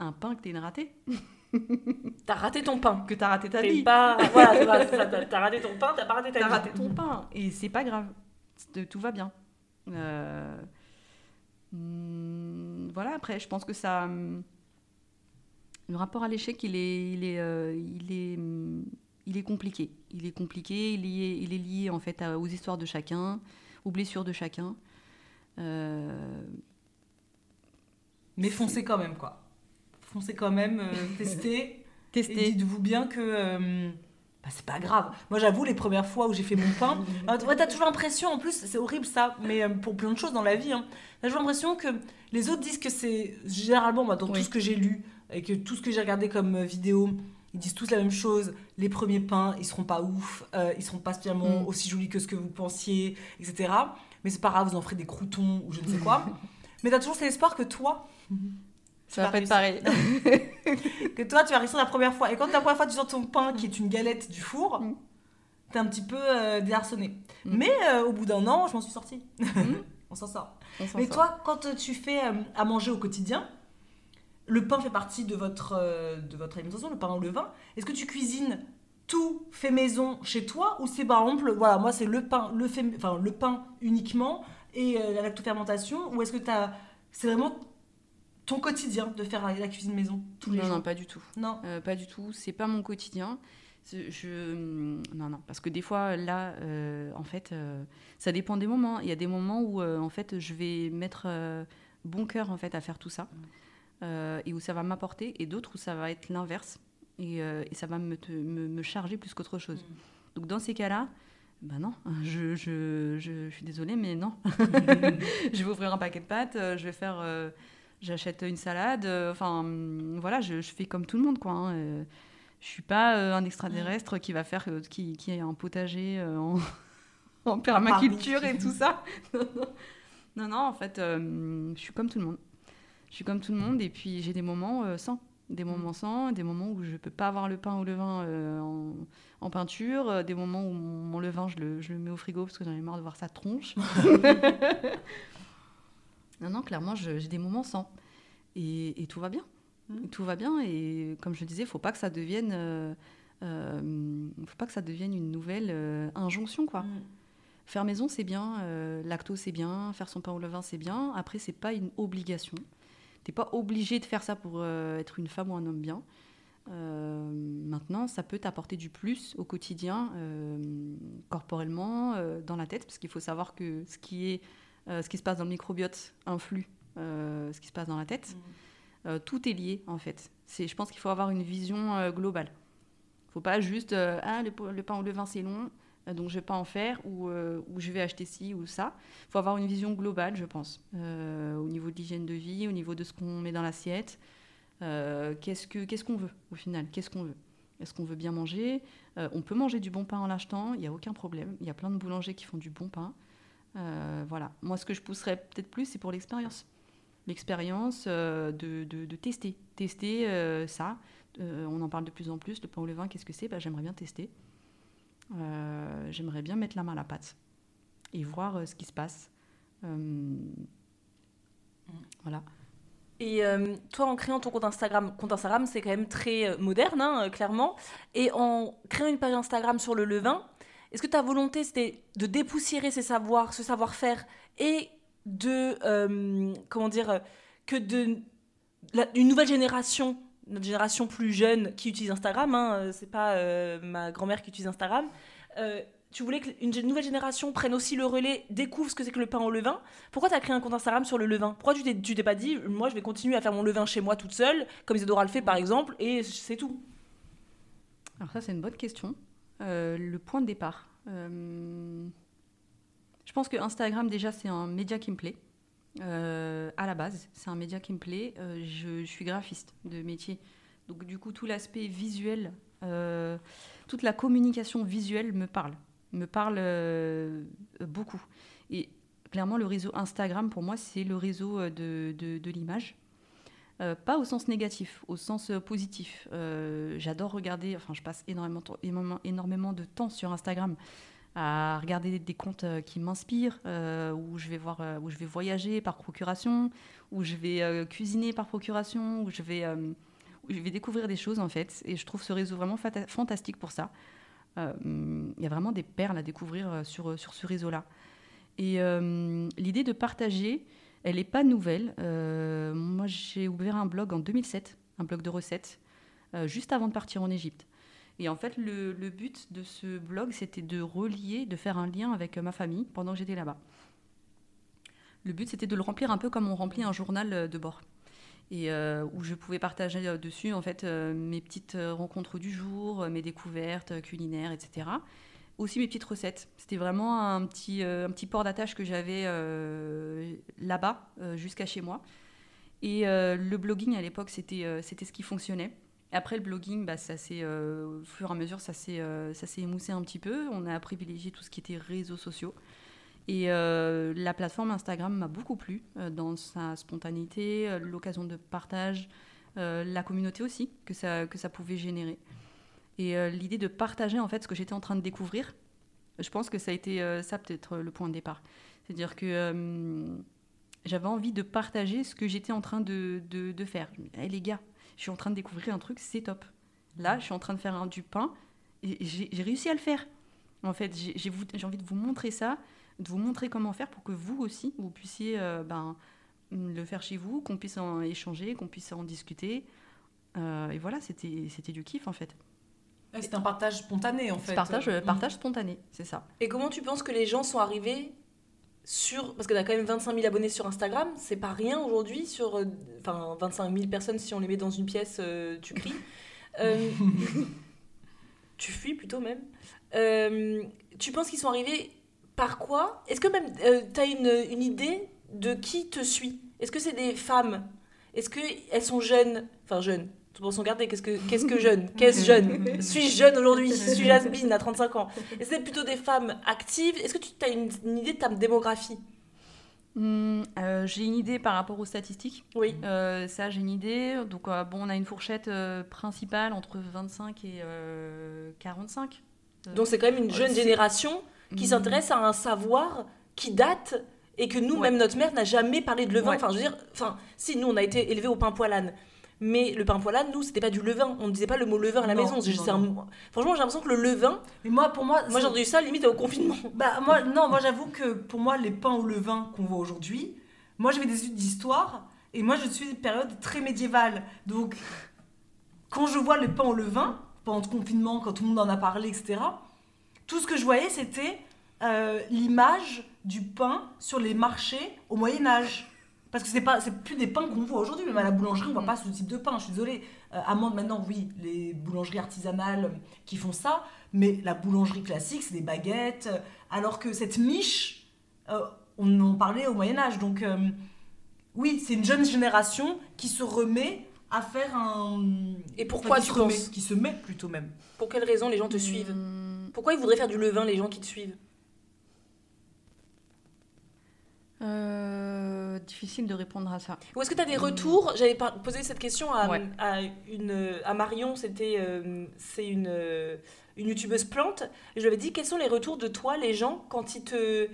[SPEAKER 3] un pain que tu es une ratée.
[SPEAKER 4] T'as raté ton pain.
[SPEAKER 3] Que tu as raté ta
[SPEAKER 4] T'es
[SPEAKER 3] vie.
[SPEAKER 4] pas... Voilà, t'as- t'as raté ton pain, t'as pas raté ta
[SPEAKER 3] T'as
[SPEAKER 4] vie.
[SPEAKER 3] raté ton pain. Et c'est pas grave. Tout va bien. Euh, hmm, voilà, après, je pense que ça. hum, Le rapport à l'échec, il est, il, est, euh, il, est, hum, il est compliqué. Il est compliqué, il est, il est lié en fait aux histoires de chacun, aux blessures de chacun. Euh,
[SPEAKER 1] Mais foncez quand même, quoi. Foncez quand même, euh, testez. Et
[SPEAKER 3] tester.
[SPEAKER 1] dites-vous bien que euh, bah, c'est pas grave. Moi, j'avoue, les premières fois où j'ai fait mon pain, euh, ouais, t'as toujours l'impression, en plus, c'est horrible ça, mais euh, pour plein de choses dans la vie, hein, t'as toujours l'impression que les autres disent que c'est généralement, dans
[SPEAKER 3] Oui.
[SPEAKER 1] tout ce que j'ai lu et que tout ce que j'ai regardé comme euh, vidéo, ils disent tous la même chose. Les premiers pains, ils seront pas ouf, euh, ils seront pas spécialement
[SPEAKER 3] Mm.
[SPEAKER 1] aussi jolis que ce que vous pensiez, etc. Mais c'est pas grave, vous en ferez des croutons ou je ne sais quoi. mais t'as toujours cet espoir que toi,
[SPEAKER 3] Ça va pas être pareil.
[SPEAKER 1] que toi tu vas réussir la première fois. Et quand la première fois tu sors ton pain qui est une galette du four,
[SPEAKER 3] Mm.
[SPEAKER 1] t'es un petit peu euh, désarçonné.
[SPEAKER 3] Mm.
[SPEAKER 1] Mais euh, au bout d'un an, je m'en suis sortie.
[SPEAKER 3] Mm.
[SPEAKER 1] On s'en sort.
[SPEAKER 3] On
[SPEAKER 1] Mais
[SPEAKER 3] sort.
[SPEAKER 1] toi, quand euh, tu fais euh, à manger au quotidien, le pain fait partie de votre, de votre alimentation, le pain au levain. Est-ce que tu cuisines tout fait maison chez toi ou c'est par exemple, voilà, moi c'est le pain, le, fait, enfin, le pain uniquement et la lactofermentation ou est-ce que t'as- c'est vraiment ton quotidien de faire la, cuisine maison tous les
[SPEAKER 3] non,
[SPEAKER 1] jours
[SPEAKER 3] non, pas du tout.
[SPEAKER 1] Non.
[SPEAKER 3] Euh, pas du tout, c'est pas mon quotidien. Je... Non, non, parce que des fois, là, euh, en fait, euh, ça dépend des moments. Il y a des moments où, en fait, je vais mettre bon cœur, en fait, à faire tout ça. Et où ça va m'apporter, et d'autres où ça va être l'inverse. Et, et ça va me, te- me, me charger plus qu'autre chose. Donc, dans ces cas-là, ben non, je, je, je, suis désolée, mais non. je vais ouvrir un paquet de pâtes, je vais faire... J'achète une salade, euh, enfin hum, voilà, je, je fais comme tout le monde quoi. hein, euh, je suis pas euh, un extraterrestre qui va faire, qui, qui a un potager en, en permaculture et tout ça. non, non. non, non, en fait, euh, je suis comme tout le monde. Je suis comme tout le monde et puis j'ai des moments sans, des moments sans, des moments où je peux pas avoir le pain ou le vin euh, en, en en peinture, euh, des moments où mon, mon levain, je le, je le mets au frigo parce que j'en ai marre de voir sa tronche. Non, non, clairement, j'ai des moments sans. Et, et tout va bien.
[SPEAKER 1] Mm.
[SPEAKER 3] Tout va bien. Et comme je disais, il faut pas que ça devienne... euh, euh, faut pas que ça devienne une nouvelle euh, injonction, quoi.
[SPEAKER 1] Mm.
[SPEAKER 3] Faire maison, c'est bien. lacto, c'est bien. Faire son pain au levain, c'est bien. Après, c'est pas une obligation. T'es pas obligé de faire ça pour être une femme ou un homme bien. Euh, maintenant, ça peut t'apporter du plus au quotidien, euh, corporellement, euh, dans la tête, parce qu'il faut savoir que ce qui, est, ce qui se passe dans le microbiote influe euh, ce qui se passe dans la tête. Euh, tout est lié, en fait. C'est, je pense qu'il faut avoir une vision euh, globale. faut pas juste euh, ah le, le pain au levain c'est long, euh, donc je vais pas en faire ou, euh, ou je vais acheter ci ou ça. Il faut avoir une vision globale, je pense, euh, au niveau de l'hygiène de vie, au niveau de ce qu'on met dans l'assiette. Euh, qu'est-ce que qu'est-ce qu'on veut au final? Qu'est-ce qu'on veut? Est-ce qu'on veut bien manger? Euh, On peut manger du bon pain en l'achetant, il n'y a aucun problème. Il y a plein de boulangers qui font du bon pain. Euh, voilà. Moi, ce que je pousserais peut-être plus, c'est pour l'expérience. L'expérience euh, de, de- de tester. Tester euh, ça. On en parle de plus en plus. Le pain au levain, qu'est-ce que c'est? Bah, J'aimerais bien tester. J'aimerais bien mettre la main à la pâte et voir ce qui se passe. Euh, Voilà.
[SPEAKER 4] Et euh, toi, en créant ton compte Instagram, compte Instagram, c'est quand même très moderne, hein, clairement. Et en créant une page Instagram sur le levain, est-ce que ta volonté, c'était de dépoussiérer ces savoirs, ce savoir-faire, et de, euh, comment dire, que une nouvelle génération, notre génération plus jeune qui utilise Instagram, hein, euh, c'est pas euh, ma grand-mère qui utilise Instagram, tu voulais qu'une nouvelle génération prenne aussi le relais, découvre ce que c'est que le pain au levain. Pourquoi tu as créé un compte Instagram sur le levain? Pourquoi tu t'es pas dit, moi je vais continuer à faire mon levain chez moi toute seule, comme Isadora le fait par exemple, et c'est tout?
[SPEAKER 3] Alors ça, c'est une bonne question. Euh, le point de départ. Euh, je pense que Instagram, déjà, c'est un média qui me plaît. Euh, à la base, c'est un média qui me plaît. Je, suis graphiste de métier. Donc du coup, tout l'aspect visuel, toute la communication visuelle me parle. Me parle beaucoup. Et clairement, le réseau Instagram, pour moi, c'est le réseau de- de l'image. Euh, pas au sens négatif, au sens euh, positif. Euh, J'adore regarder, enfin je passe énormément, énormément, de temps sur Instagram à regarder des comptes qui m'inspirent, où je vais où je vais voyager par procuration, où je vais cuisiner par procuration, où je vais, où je vais découvrir des choses en fait. Et je trouve ce réseau vraiment fantastique pour ça. Il y a vraiment des perles à découvrir sur, sur ce réseau-là. Et l'idée de partager, elle n'est pas nouvelle. Euh, moi, j'ai ouvert un blog en 2007, un blog de recettes, euh, juste avant de partir en Égypte. Et en fait, le, but de ce blog, c'était de relier, de faire un lien avec euh, ma famille pendant que j'étais là-bas. Le but, c'était de le remplir un peu comme on remplit un journal de bord. Et où je pouvais partager dessus, en fait, mes petites rencontres du jour, mes découvertes culinaires, etc. Aussi mes petites recettes. C'était vraiment un petit, euh, un petit port d'attache que j'avais euh, là-bas, euh, jusqu'à chez moi. Et le blogging, à l'époque, c'était ce qui fonctionnait. Après, le blogging, bah, ça au fur et à mesure, ça s'est émoussé un petit peu. On a privilégié tout ce qui était réseaux sociaux. Et la plateforme Instagram m'a beaucoup plu dans sa spontanéité, l'occasion de partage, la communauté aussi que ça, que ça pouvait générer. Et euh, l'idée de partager en fait ce que j'étais en train de découvrir, je pense que ça a été euh, ça peut-être le point de départ. C'est-à-dire que euh, j'avais envie de partager ce que j'étais en train de, faire. Hey, les gars, je suis en train de découvrir un truc, c'est top. Là, je suis en train de faire du pain et j'ai réussi à le faire. En fait, j'ai envie de vous montrer ça, de vous montrer comment faire pour que vous aussi, vous puissiez ben, le faire chez vous, qu'on puisse en échanger, qu'on puisse en discuter. Et voilà, c'était du kiff en fait.
[SPEAKER 1] Ouais, C'est un partage spontané en fait.
[SPEAKER 3] Partage,
[SPEAKER 1] Mm.
[SPEAKER 3] partage spontané, c'est ça.
[SPEAKER 4] Et comment tu penses que les gens sont arrivés sur. Parce que t'as quand même 25 000 abonnés sur Instagram, c'est pas rien aujourd'hui, sur. euh, Enfin, 25 000 personnes, si on les met dans une pièce, euh, tu cries. Euh, tu fuis plutôt même. Euh, tu penses qu'ils sont arrivés par quoi? Est-ce que même euh, t'as une, une idée de qui te suit? Est-ce que c'est des femmes? Est-ce qu'elles sont jeunes? Enfin, jeunes. Tout pour son garder, qu'est-ce que, qu'est-ce que jeune Qu'est-ce jeune? Suis-je jeune aujourd'hui? Suis Jasmine à 35 ans? Que c'est plutôt des femmes actives Est-ce que tu as une, une idée de ta démographie?
[SPEAKER 3] Hum, euh, j'ai une idée par rapport aux statistiques.
[SPEAKER 4] Oui.
[SPEAKER 3] Euh, ça, j'ai une idée. Donc, euh, bon, on a une fourchette euh, principale entre 25 et euh, 45.
[SPEAKER 4] Donc c'est quand même une jeune génération qui
[SPEAKER 3] Mhm.
[SPEAKER 4] s'intéresse à un savoir qui date et que nous,
[SPEAKER 3] Ouais.
[SPEAKER 4] même notre mère n'a jamais parlé de levain.
[SPEAKER 3] Ouais.
[SPEAKER 4] Enfin, je veux dire, enfin, si nous on a été élevés au pain poilane, mais le pain poilane, nous, c'était pas du levain. On ne disait pas le mot levain à la
[SPEAKER 1] Non,
[SPEAKER 4] maison. C'est-
[SPEAKER 1] non,
[SPEAKER 4] c'est un-
[SPEAKER 1] non.
[SPEAKER 4] Franchement, j'ai l'impression que le levain,
[SPEAKER 1] Mais moi, pour moi,
[SPEAKER 4] moi j'ai entendu ça limite au confinement.
[SPEAKER 1] Bah, moi, non, moi j'avoue que pour moi, les pains au levain qu'on voit aujourd'hui, moi j'avais des études d'histoire et moi je suis une période très médiévale. Donc, quand je vois les pains au levain, pendant le confinement, quand tout le monde en a parlé, etc., tout ce que je voyais c'était euh, l'image du pain sur les marchés au Moyen-Âge. Parce que c'est pas, c'est plus des pains qu'on voit aujourd'hui, même à la boulangerie, on voit pas ce type de pain. Je suis désolée. Euh, à moins maintenant, oui, les boulangeries artisanales euh, qui font ça, mais la boulangerie classique, c'est des baguettes. euh, Alors que cette miche, euh, on en parlait au Moyen Âge. Donc, euh, oui, c'est une jeune génération qui se remet à faire un.
[SPEAKER 4] Et pourquoi
[SPEAKER 1] qui
[SPEAKER 4] tu
[SPEAKER 1] se remet, Qui se met plutôt même.
[SPEAKER 4] Pour quelles raisons les gens te suivent?
[SPEAKER 3] Hmm,
[SPEAKER 4] Pourquoi ils voudraient faire du levain, les gens qui te suivent?
[SPEAKER 3] Euh, difficile de répondre à ça.
[SPEAKER 4] Ou est-ce que tu as des retours J'avais par- posé cette question à,
[SPEAKER 3] Ouais.
[SPEAKER 4] à, une, à Marion, c'était euh, c'est une, euh, une youtubeuse plante. Et je lui avais dit quels sont les retours de toi, les gens, quand ils te,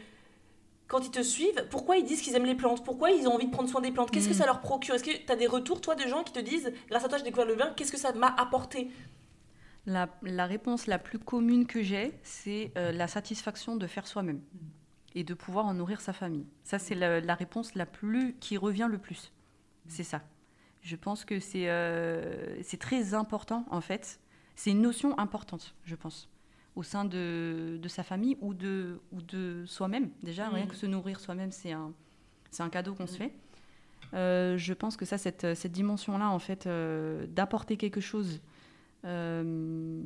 [SPEAKER 4] quand ils te suivent? Pourquoi ils disent qu'ils aiment les plantes? Pourquoi ils ont envie de prendre soin des plantes? Qu'est-ce que
[SPEAKER 3] Mm.
[SPEAKER 4] ça leur procure? Est-ce que tu as des retours, toi, de gens qui te disent grâce à toi, j'ai découvert le vin, qu'est-ce que ça m'a apporté?
[SPEAKER 3] La, la réponse la plus commune que j'ai, c'est euh, la satisfaction de faire soi-même et de pouvoir en nourrir sa famille. Ça, c'est la, la réponse la plus qui revient le plus. C'est ça. Je pense que c'est euh, c'est très important, en fait. C'est une notion importante, je pense, au sein de, de sa famille ou de, ou de soi-même. Déjà, rien que se nourrir soi-même, c'est un, c'est un cadeau qu'on se fait. Euh, je pense que ça, cette, cette dimension-là, en fait, euh, d'apporter quelque chose euh,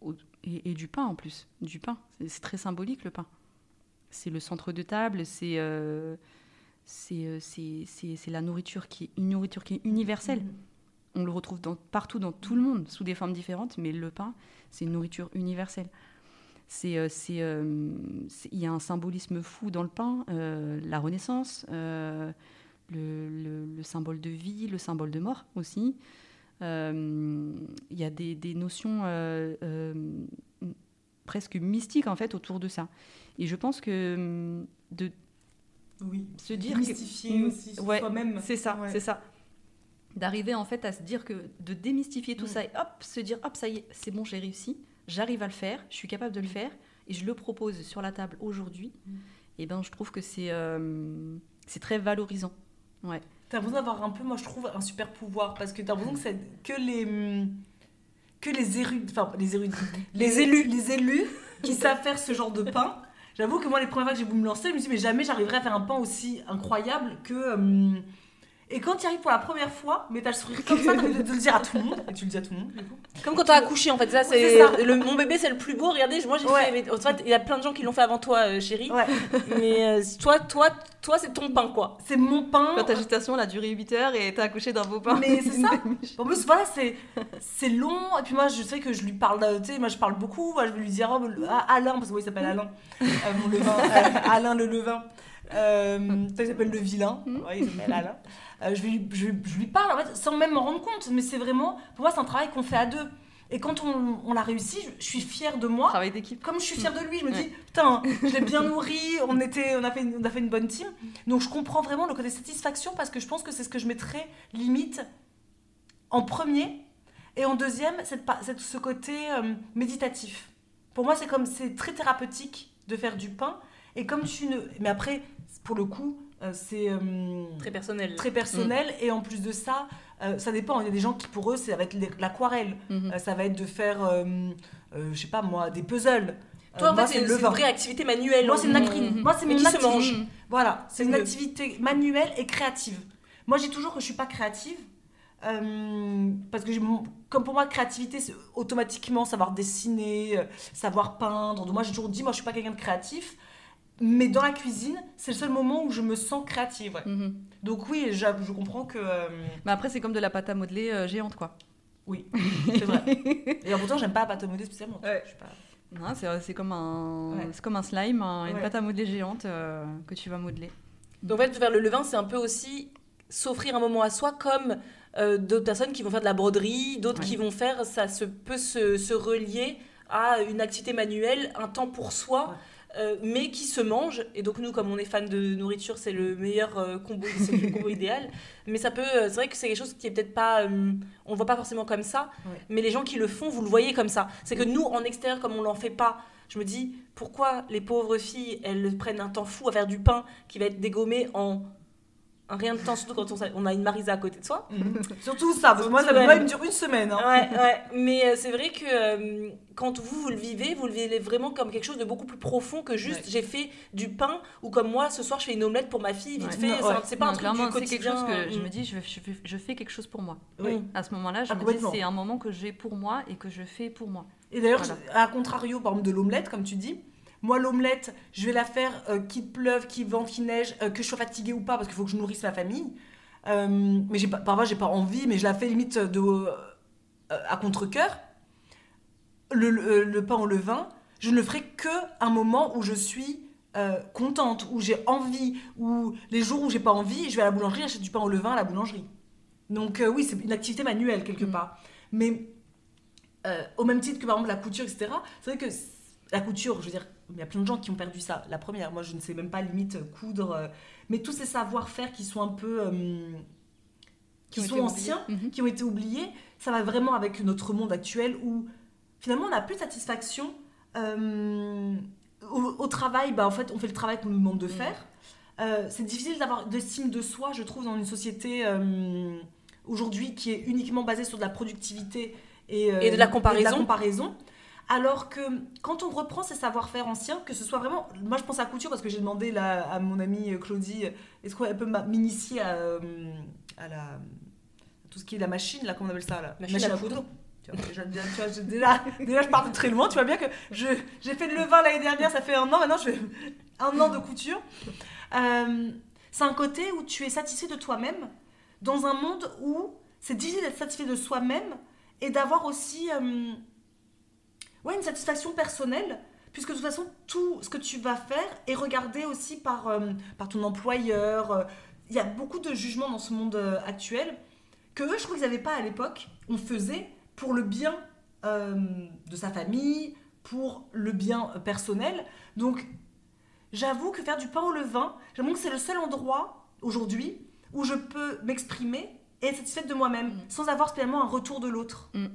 [SPEAKER 3] au- et, et du pain en plus, du pain. C'est- très symbolique le pain. C'est le centre de table, c'est euh, c'est euh, c'est- c'est- c'est la nourriture qui est une nourriture qui est universelle. On le retrouve dans, partout dans tout le monde sous des formes différentes, mais le pain, c'est une nourriture universelle. C'est euh, c'est, euh, c'est- il y a un symbolisme fou dans le pain, euh, la Renaissance, euh, le, le- le symbole de vie, le symbole de mort aussi. Euh, Il y a des, des notions euh, euh, presque mystiques en fait autour de ça. Et je pense que hum, de
[SPEAKER 1] Oui.
[SPEAKER 3] se dire que-
[SPEAKER 1] Mystifier
[SPEAKER 3] Mm.
[SPEAKER 1] aussi
[SPEAKER 3] Ouais,
[SPEAKER 1] soi-même.
[SPEAKER 3] c'est ça,
[SPEAKER 1] Ouais.
[SPEAKER 3] c'est ça. D'arriver en fait à se dire que de démystifier tout
[SPEAKER 1] Mm.
[SPEAKER 3] ça et hop, se dire hop, ça y est, c'est bon, j'ai réussi, j'arrive à le faire, je suis capable de le faire et je le propose sur la table aujourd'hui.
[SPEAKER 1] Mm.
[SPEAKER 3] Et ben, je trouve que c'est euh, c'est très valorisant. Ouais.
[SPEAKER 1] T'as besoin d'avoir un peu, moi je trouve, un super pouvoir parce que t'as l'impression que c'est que les que les érudits, enfin les érudits,
[SPEAKER 4] Les élus.
[SPEAKER 1] les élus qui savent faire ce genre de pain. J'avoue que moi les premières fois que j'ai voulu me lancer, je me suis dit mais jamais j'arriverai à faire un pain aussi incroyable que hum, et quand tu arrives pour la première fois, mais t'as le sourire comme ça, t'as envie de, de le dire à tout le monde et tu le dis à tout le monde. du coup.
[SPEAKER 4] Comme quand t'as accouché en fait, ça
[SPEAKER 1] c'est
[SPEAKER 4] le mon bébé c'est le plus beau. Regardez, moi j'ai
[SPEAKER 1] Ouais.
[SPEAKER 4] fait. mais En fait, il y a plein de gens qui l'ont fait avant toi, euh, chérie.
[SPEAKER 1] Ouais,
[SPEAKER 4] Mais euh, toi, toi, toi, c'est ton pain quoi.
[SPEAKER 1] c'est mon pain.
[SPEAKER 3] Quand ta gestation elle a duré 8 heures et t'as accouché d'un beau pain.
[SPEAKER 1] Mais c'est ça. En plus, voilà, c'est c'est long. Et puis moi, je sais que je lui parle, euh, tu sais, moi je parle beaucoup. Moi, je vais lui dire, oh, ah, Alain, parce que oui, il s'appelle Alain, euh, mon levain, euh, Alain le levain. Euh, ça, il s'appelle le vilain. Ouais, il s'appelle Alain. Euh, je, lui, je, je lui parle, en fait, sans même m'en rendre compte. Mais c'est vraiment, pour moi, c'est un travail qu'on fait à deux. Et quand on, on l'a réussi, je, je suis fière de moi.
[SPEAKER 3] Travail d'équipe.
[SPEAKER 1] Comme je suis fière de lui, je me
[SPEAKER 3] Ouais.
[SPEAKER 1] dis, putain, je l'ai bien nourri, on, était, on, a fait une, on a fait une bonne team. Donc je comprends vraiment le côté satisfaction parce que je pense que c'est ce que je mettrais limite en premier. Et en deuxième, c'est ce côté euh, méditatif. Pour moi, c'est comme c'est très thérapeutique de faire du pain. Et comme tu ne. Mais après, pour le coup, euh, c'est. euh,
[SPEAKER 4] Très personnel.
[SPEAKER 1] très personnel et en plus de ça euh, ça dépend il y a des gens qui pour eux ça va être l'aquarelle
[SPEAKER 3] Mhm.
[SPEAKER 1] Euh, ça va être de faire je sais pas moi des puzzles
[SPEAKER 4] Toi, en fait, c'est une vraie activité manuelle.
[SPEAKER 1] moi c'est une, acri- moi,
[SPEAKER 4] se
[SPEAKER 1] activité.
[SPEAKER 4] mange.
[SPEAKER 1] voilà c'est une
[SPEAKER 4] mieux.
[SPEAKER 1] activité manuelle et créative moi je dis toujours que je suis pas créative parce que j'ai comme pour moi créativité c'est automatiquement savoir dessiner savoir peindre donc moi j'ai toujours dit moi je suis pas quelqu'un de créatif mais dans la cuisine c'est le seul moment où je me sens créative ouais.
[SPEAKER 3] Mhm.
[SPEAKER 1] donc oui je comprends que euh,
[SPEAKER 3] Mais après, c'est comme de la pâte à modeler euh, géante, quoi.
[SPEAKER 1] Oui, c'est vrai. Et pourtant, j'aime pas la pâte à modeler spécialement.
[SPEAKER 3] Ouais.
[SPEAKER 1] pas-
[SPEAKER 3] Non, c'est c'est comme, un,
[SPEAKER 1] Ouais.
[SPEAKER 3] c'est comme un slime, un- une pâte à modeler géante euh, que tu vas modeler.
[SPEAKER 4] Donc, en fait, faire le levain, c'est un peu aussi s'offrir un moment à soi, comme euh, d'autres personnes qui vont faire de la broderie, d'autres
[SPEAKER 3] Ouais.
[SPEAKER 4] qui vont faire, ça se, peut se, se relier à une activité manuelle, un temps pour soi. Euh, mais qui se mange et donc nous comme on est fan de nourriture c'est le meilleur euh, combo c'est le combo idéal. Mais ça peut euh, c'est vrai que c'est quelque chose qui est peut-être pas euh, on le voit pas forcément comme ça.
[SPEAKER 1] Ouais.
[SPEAKER 4] mais les gens qui le font vous le voyez comme ça. C'est que nous en extérieur comme on l'en fait pas je me dis pourquoi les pauvres filles elles prennent un temps fou à faire du pain qui va être dégommé en rien de temps surtout quand on, a une Marisa à côté de soi
[SPEAKER 1] Surtout ça, parce que moi, ça
[SPEAKER 4] Surtout
[SPEAKER 1] peut pas
[SPEAKER 4] elle.
[SPEAKER 1] me dure une semaine. hein.
[SPEAKER 4] Ouais, ouais. Mais euh, c'est vrai que euh, quand vous, vous le vivez, vous le vivez vraiment comme quelque chose de beaucoup plus profond que juste
[SPEAKER 1] Ouais.
[SPEAKER 4] j'ai fait du pain ou comme moi, ce soir, je fais une omelette pour ma fille, vite
[SPEAKER 3] Ouais.
[SPEAKER 4] fait. C'est
[SPEAKER 1] ouais.
[SPEAKER 4] un- C'est pas un
[SPEAKER 3] Non,
[SPEAKER 4] truc
[SPEAKER 3] clairement,
[SPEAKER 4] du
[SPEAKER 3] c'est
[SPEAKER 4] quotidien.
[SPEAKER 3] quelque chose que je
[SPEAKER 4] mm.
[SPEAKER 3] me dis, je, je fais- je fais quelque chose pour moi.
[SPEAKER 1] Oui.
[SPEAKER 3] À ce moment-là, je
[SPEAKER 1] Ah,
[SPEAKER 3] me dis, c'est un moment que j'ai pour moi et que je fais pour moi.
[SPEAKER 1] Et d'ailleurs,
[SPEAKER 3] Voilà.
[SPEAKER 1] à contrario, par exemple, de l'omelette, comme tu dis, moi, l'omelette, je vais la faire euh, qu'il pleuve, qu'il vente, qu'il neige, euh, que je sois fatiguée ou pas, parce qu'il faut que je nourrisse ma famille. Euh, mais j'ai pas, parfois, j'ai pas envie, mais je la fais limite de, euh, à contre-coeur. Le, le- le pain au levain, je ne le ferai que un moment où je suis contente, où j'ai envie, où les jours où j'ai pas envie, je vais à la boulangerie, j'achète du pain au levain à la boulangerie. Donc oui, c'est une activité manuelle quelque
[SPEAKER 3] Mm.
[SPEAKER 1] part. Mais au même titre que par exemple la couture, etc. C'est vrai que la couture, je veux dire, il y a plein de gens qui ont perdu ça. La première, moi je ne sais même pas limite euh, coudre, euh, mais tous ces savoir-faire qui sont un peu, euh, qui,
[SPEAKER 3] ont
[SPEAKER 1] sont anciens.
[SPEAKER 3] Mhm.
[SPEAKER 1] qui ont été oubliés, ça va vraiment avec notre monde actuel où finalement on n'a plus de satisfaction. euh, au, au travail, bah, en fait, on fait le travail qu'on nous demande de
[SPEAKER 3] Mhm.
[SPEAKER 1] faire. C'est difficile d'avoir d'estime de soi, je trouve, dans une société aujourd'hui qui est uniquement basée sur de la productivité et, euh,
[SPEAKER 4] Et de la comparaison.
[SPEAKER 1] comparaison. Alors que quand on reprend ces savoir-faire anciens, que ce soit vraiment. Moi, je pense à la couture parce que j'ai demandé là, à mon amie Claudie est-ce qu'elle peut m'initier à, euh, à la. à tout ce qui est la machine, là, comment on appelle ça là?
[SPEAKER 4] Machine à coudre.
[SPEAKER 1] Tu vois, déjà, déjà, tu vois, je- déjà, déjà, je pars de très loin. Tu vois bien que je- j'ai fait le levain l'année dernière, ça fait un an. Maintenant, je fais un an de couture. Euh, c'est un côté où tu es satisfait de toi-même dans un monde où c'est difficile d'être satisfait de soi-même et d'avoir aussi euh, ouais, une satisfaction personnelle. Puisque de toute façon, tout ce que tu vas faire est regardé aussi par, euh, par ton employeur. Il y a beaucoup de jugements dans ce monde euh, actuel que eux, je crois qu'ils n'avaient pas à l'époque. On faisait pour le bien euh, de sa famille, pour le bien personnel. Donc, j'avoue que faire du pain au levain, j'avoue que c'est le seul endroit aujourd'hui où je peux m'exprimer et être satisfaite de moi-même,
[SPEAKER 3] Mm.
[SPEAKER 1] sans avoir spécialement un retour de l'autre.
[SPEAKER 3] Mm.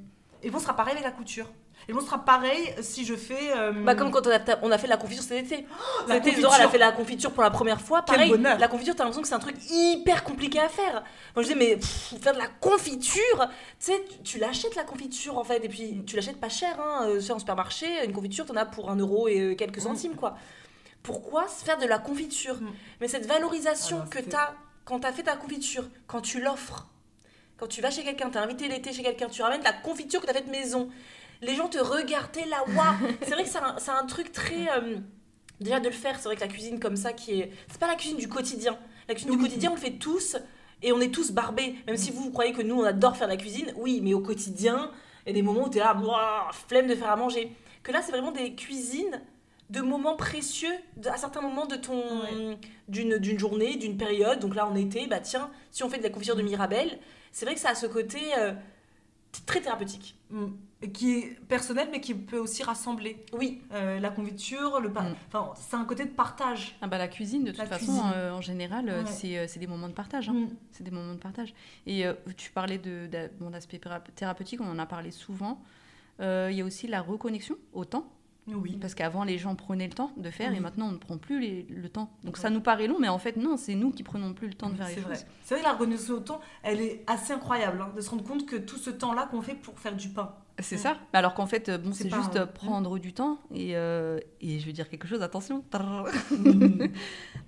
[SPEAKER 1] Et bon, ce sera pareil avec la couture. Et bon, ce sera pareil si je fais. euh,
[SPEAKER 4] Bah, comme quand on a, on a fait la confiture cet été.
[SPEAKER 1] la
[SPEAKER 4] Cet été. Isidore, elle a fait la confiture pour la première fois.
[SPEAKER 1] Quel
[SPEAKER 4] Pareil,
[SPEAKER 1] bonheur.
[SPEAKER 4] la confiture, t'as l'impression que c'est un truc hyper compliqué à faire. Moi, je disais, mais pff, faire de la confiture, tu sais, tu, l'achètes la confiture en fait, et puis tu l'achètes pas cher, hein, euh, c'est en supermarché, une confiture, t'en as pour un euro et euh, quelques centimes, quoi. Pourquoi se faire de la confiture
[SPEAKER 1] Mm.
[SPEAKER 4] Mais cette valorisation
[SPEAKER 1] Alors,
[SPEAKER 4] que
[SPEAKER 1] c'est-
[SPEAKER 4] t'as quand t'as fait ta confiture, quand tu l'offres, quand tu vas chez quelqu'un, t'es invité l'été chez quelqu'un, tu ramènes la confiture que t'as faite maison, les gens te regardent, t'es là, waouh C'est vrai que c'est un, truc très. euh, déjà de le faire, c'est vrai que la cuisine comme ça qui est. C'est pas la cuisine du quotidien. La cuisine du quotidien, on le fait tous et on est tous barbés. Même si vous, vous croyez que nous, on adore faire de la cuisine, oui, mais au quotidien, il y a des moments où t'es là, waouh, flemme de faire à manger. Que là, c'est vraiment des cuisines de moments précieux, de- à certains moments de ton d'une d'une journée, d'une période. Donc là, en été, bah tiens, si on fait de la confiture de Mirabelle, c'est vrai que ça a ce côté euh, très thérapeutique.
[SPEAKER 1] Mm. qui est personnel, mais qui peut aussi rassembler.
[SPEAKER 4] Oui,
[SPEAKER 1] Euh, la confiture, le
[SPEAKER 3] Mm.
[SPEAKER 1] enfin, c'est un côté de partage.
[SPEAKER 3] Ah bah, la cuisine, de toute
[SPEAKER 1] La
[SPEAKER 3] façon, euh, en général, euh,
[SPEAKER 1] Ouais.
[SPEAKER 3] c'est, c'est des moments de partage. hein.
[SPEAKER 1] Mm.
[SPEAKER 3] C'est des moments de partage. Et euh, tu parlais de, d'a- bon, thérapeutique, on en a parlé souvent. Euh, Il y a aussi la reconnexion au temps.
[SPEAKER 1] Oui.
[SPEAKER 3] Parce qu'avant, les gens prenaient le temps de faire et maintenant, on ne prend plus les- le temps. Donc
[SPEAKER 1] Ouais.
[SPEAKER 3] ça nous paraît long, mais en fait, non, c'est nous qui prenons plus le temps de faire les
[SPEAKER 1] C'est
[SPEAKER 3] choses.
[SPEAKER 1] vrai. C'est vrai la reconnaissance au temps, elle est assez incroyable, hein, de se rendre compte que tout ce temps-là qu'on fait pour faire du pain.
[SPEAKER 3] C'est ça. Alors qu'en fait, bon,
[SPEAKER 1] C'est
[SPEAKER 3] juste
[SPEAKER 1] un-
[SPEAKER 3] prendre du temps et, euh, et je vais dire quelque chose, attention.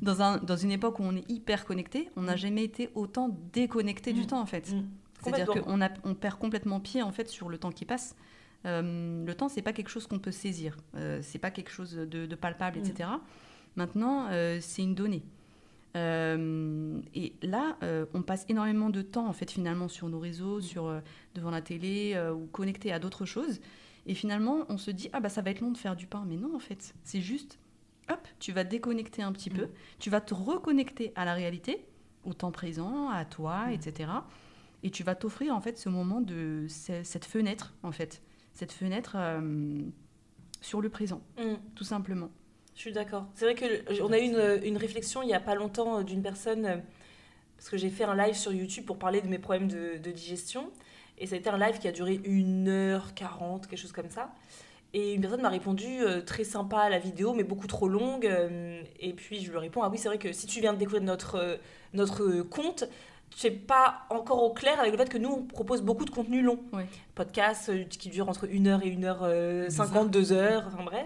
[SPEAKER 3] Dans, un, dans une époque où on est hyper connecté, on n'a
[SPEAKER 1] Mm.
[SPEAKER 3] jamais été autant déconnecté du
[SPEAKER 1] Mm.
[SPEAKER 3] temps en fait.
[SPEAKER 1] Mm.
[SPEAKER 3] C'est-à-dire qu'on a- on perd complètement pied en fait sur le temps qui passe. Euh, le temps, c'est pas quelque chose qu'on peut saisir. Euh, c'est pas quelque chose de, de palpable,
[SPEAKER 1] Mm.
[SPEAKER 3] etc. Maintenant, euh, c'est une donnée. Euh, et là, on passe énormément de temps en fait finalement sur nos réseaux, sur euh, devant la télé ou connecté à d'autres choses. Et finalement, on se dit ah bah ça va être long de faire du pain, mais non en fait, c'est juste hop, tu vas déconnecter un petit peu, tu vas te reconnecter à la réalité, au temps présent, à toi,
[SPEAKER 1] Mm.
[SPEAKER 3] etc. Et tu vas t'offrir en fait ce moment de ce- cette fenêtre en fait, cette fenêtre euh, sur le présent,
[SPEAKER 4] Mm.
[SPEAKER 3] tout simplement.
[SPEAKER 4] Je suis d'accord. C'est vrai que le- on a eu une, une réflexion il n'y a pas longtemps euh, d'une personne, euh, parce que j'ai fait un live sur YouTube pour parler de mes problèmes de, de digestion. Et ça a été un live qui a duré 1h40, quelque chose comme ça. Et une personne m'a répondu euh, très sympa à la vidéo, mais beaucoup trop longue. euh, et puis je lui réponds Ah oui, c'est vrai que si tu viens de découvrir notre, euh, notre compte, tu n'es pas encore au clair avec le fait que nous, on propose beaucoup de contenu long.
[SPEAKER 3] Ouais.
[SPEAKER 4] Podcasts euh, qui durent entre 1h et 1h50, 2 heures, enfin bref.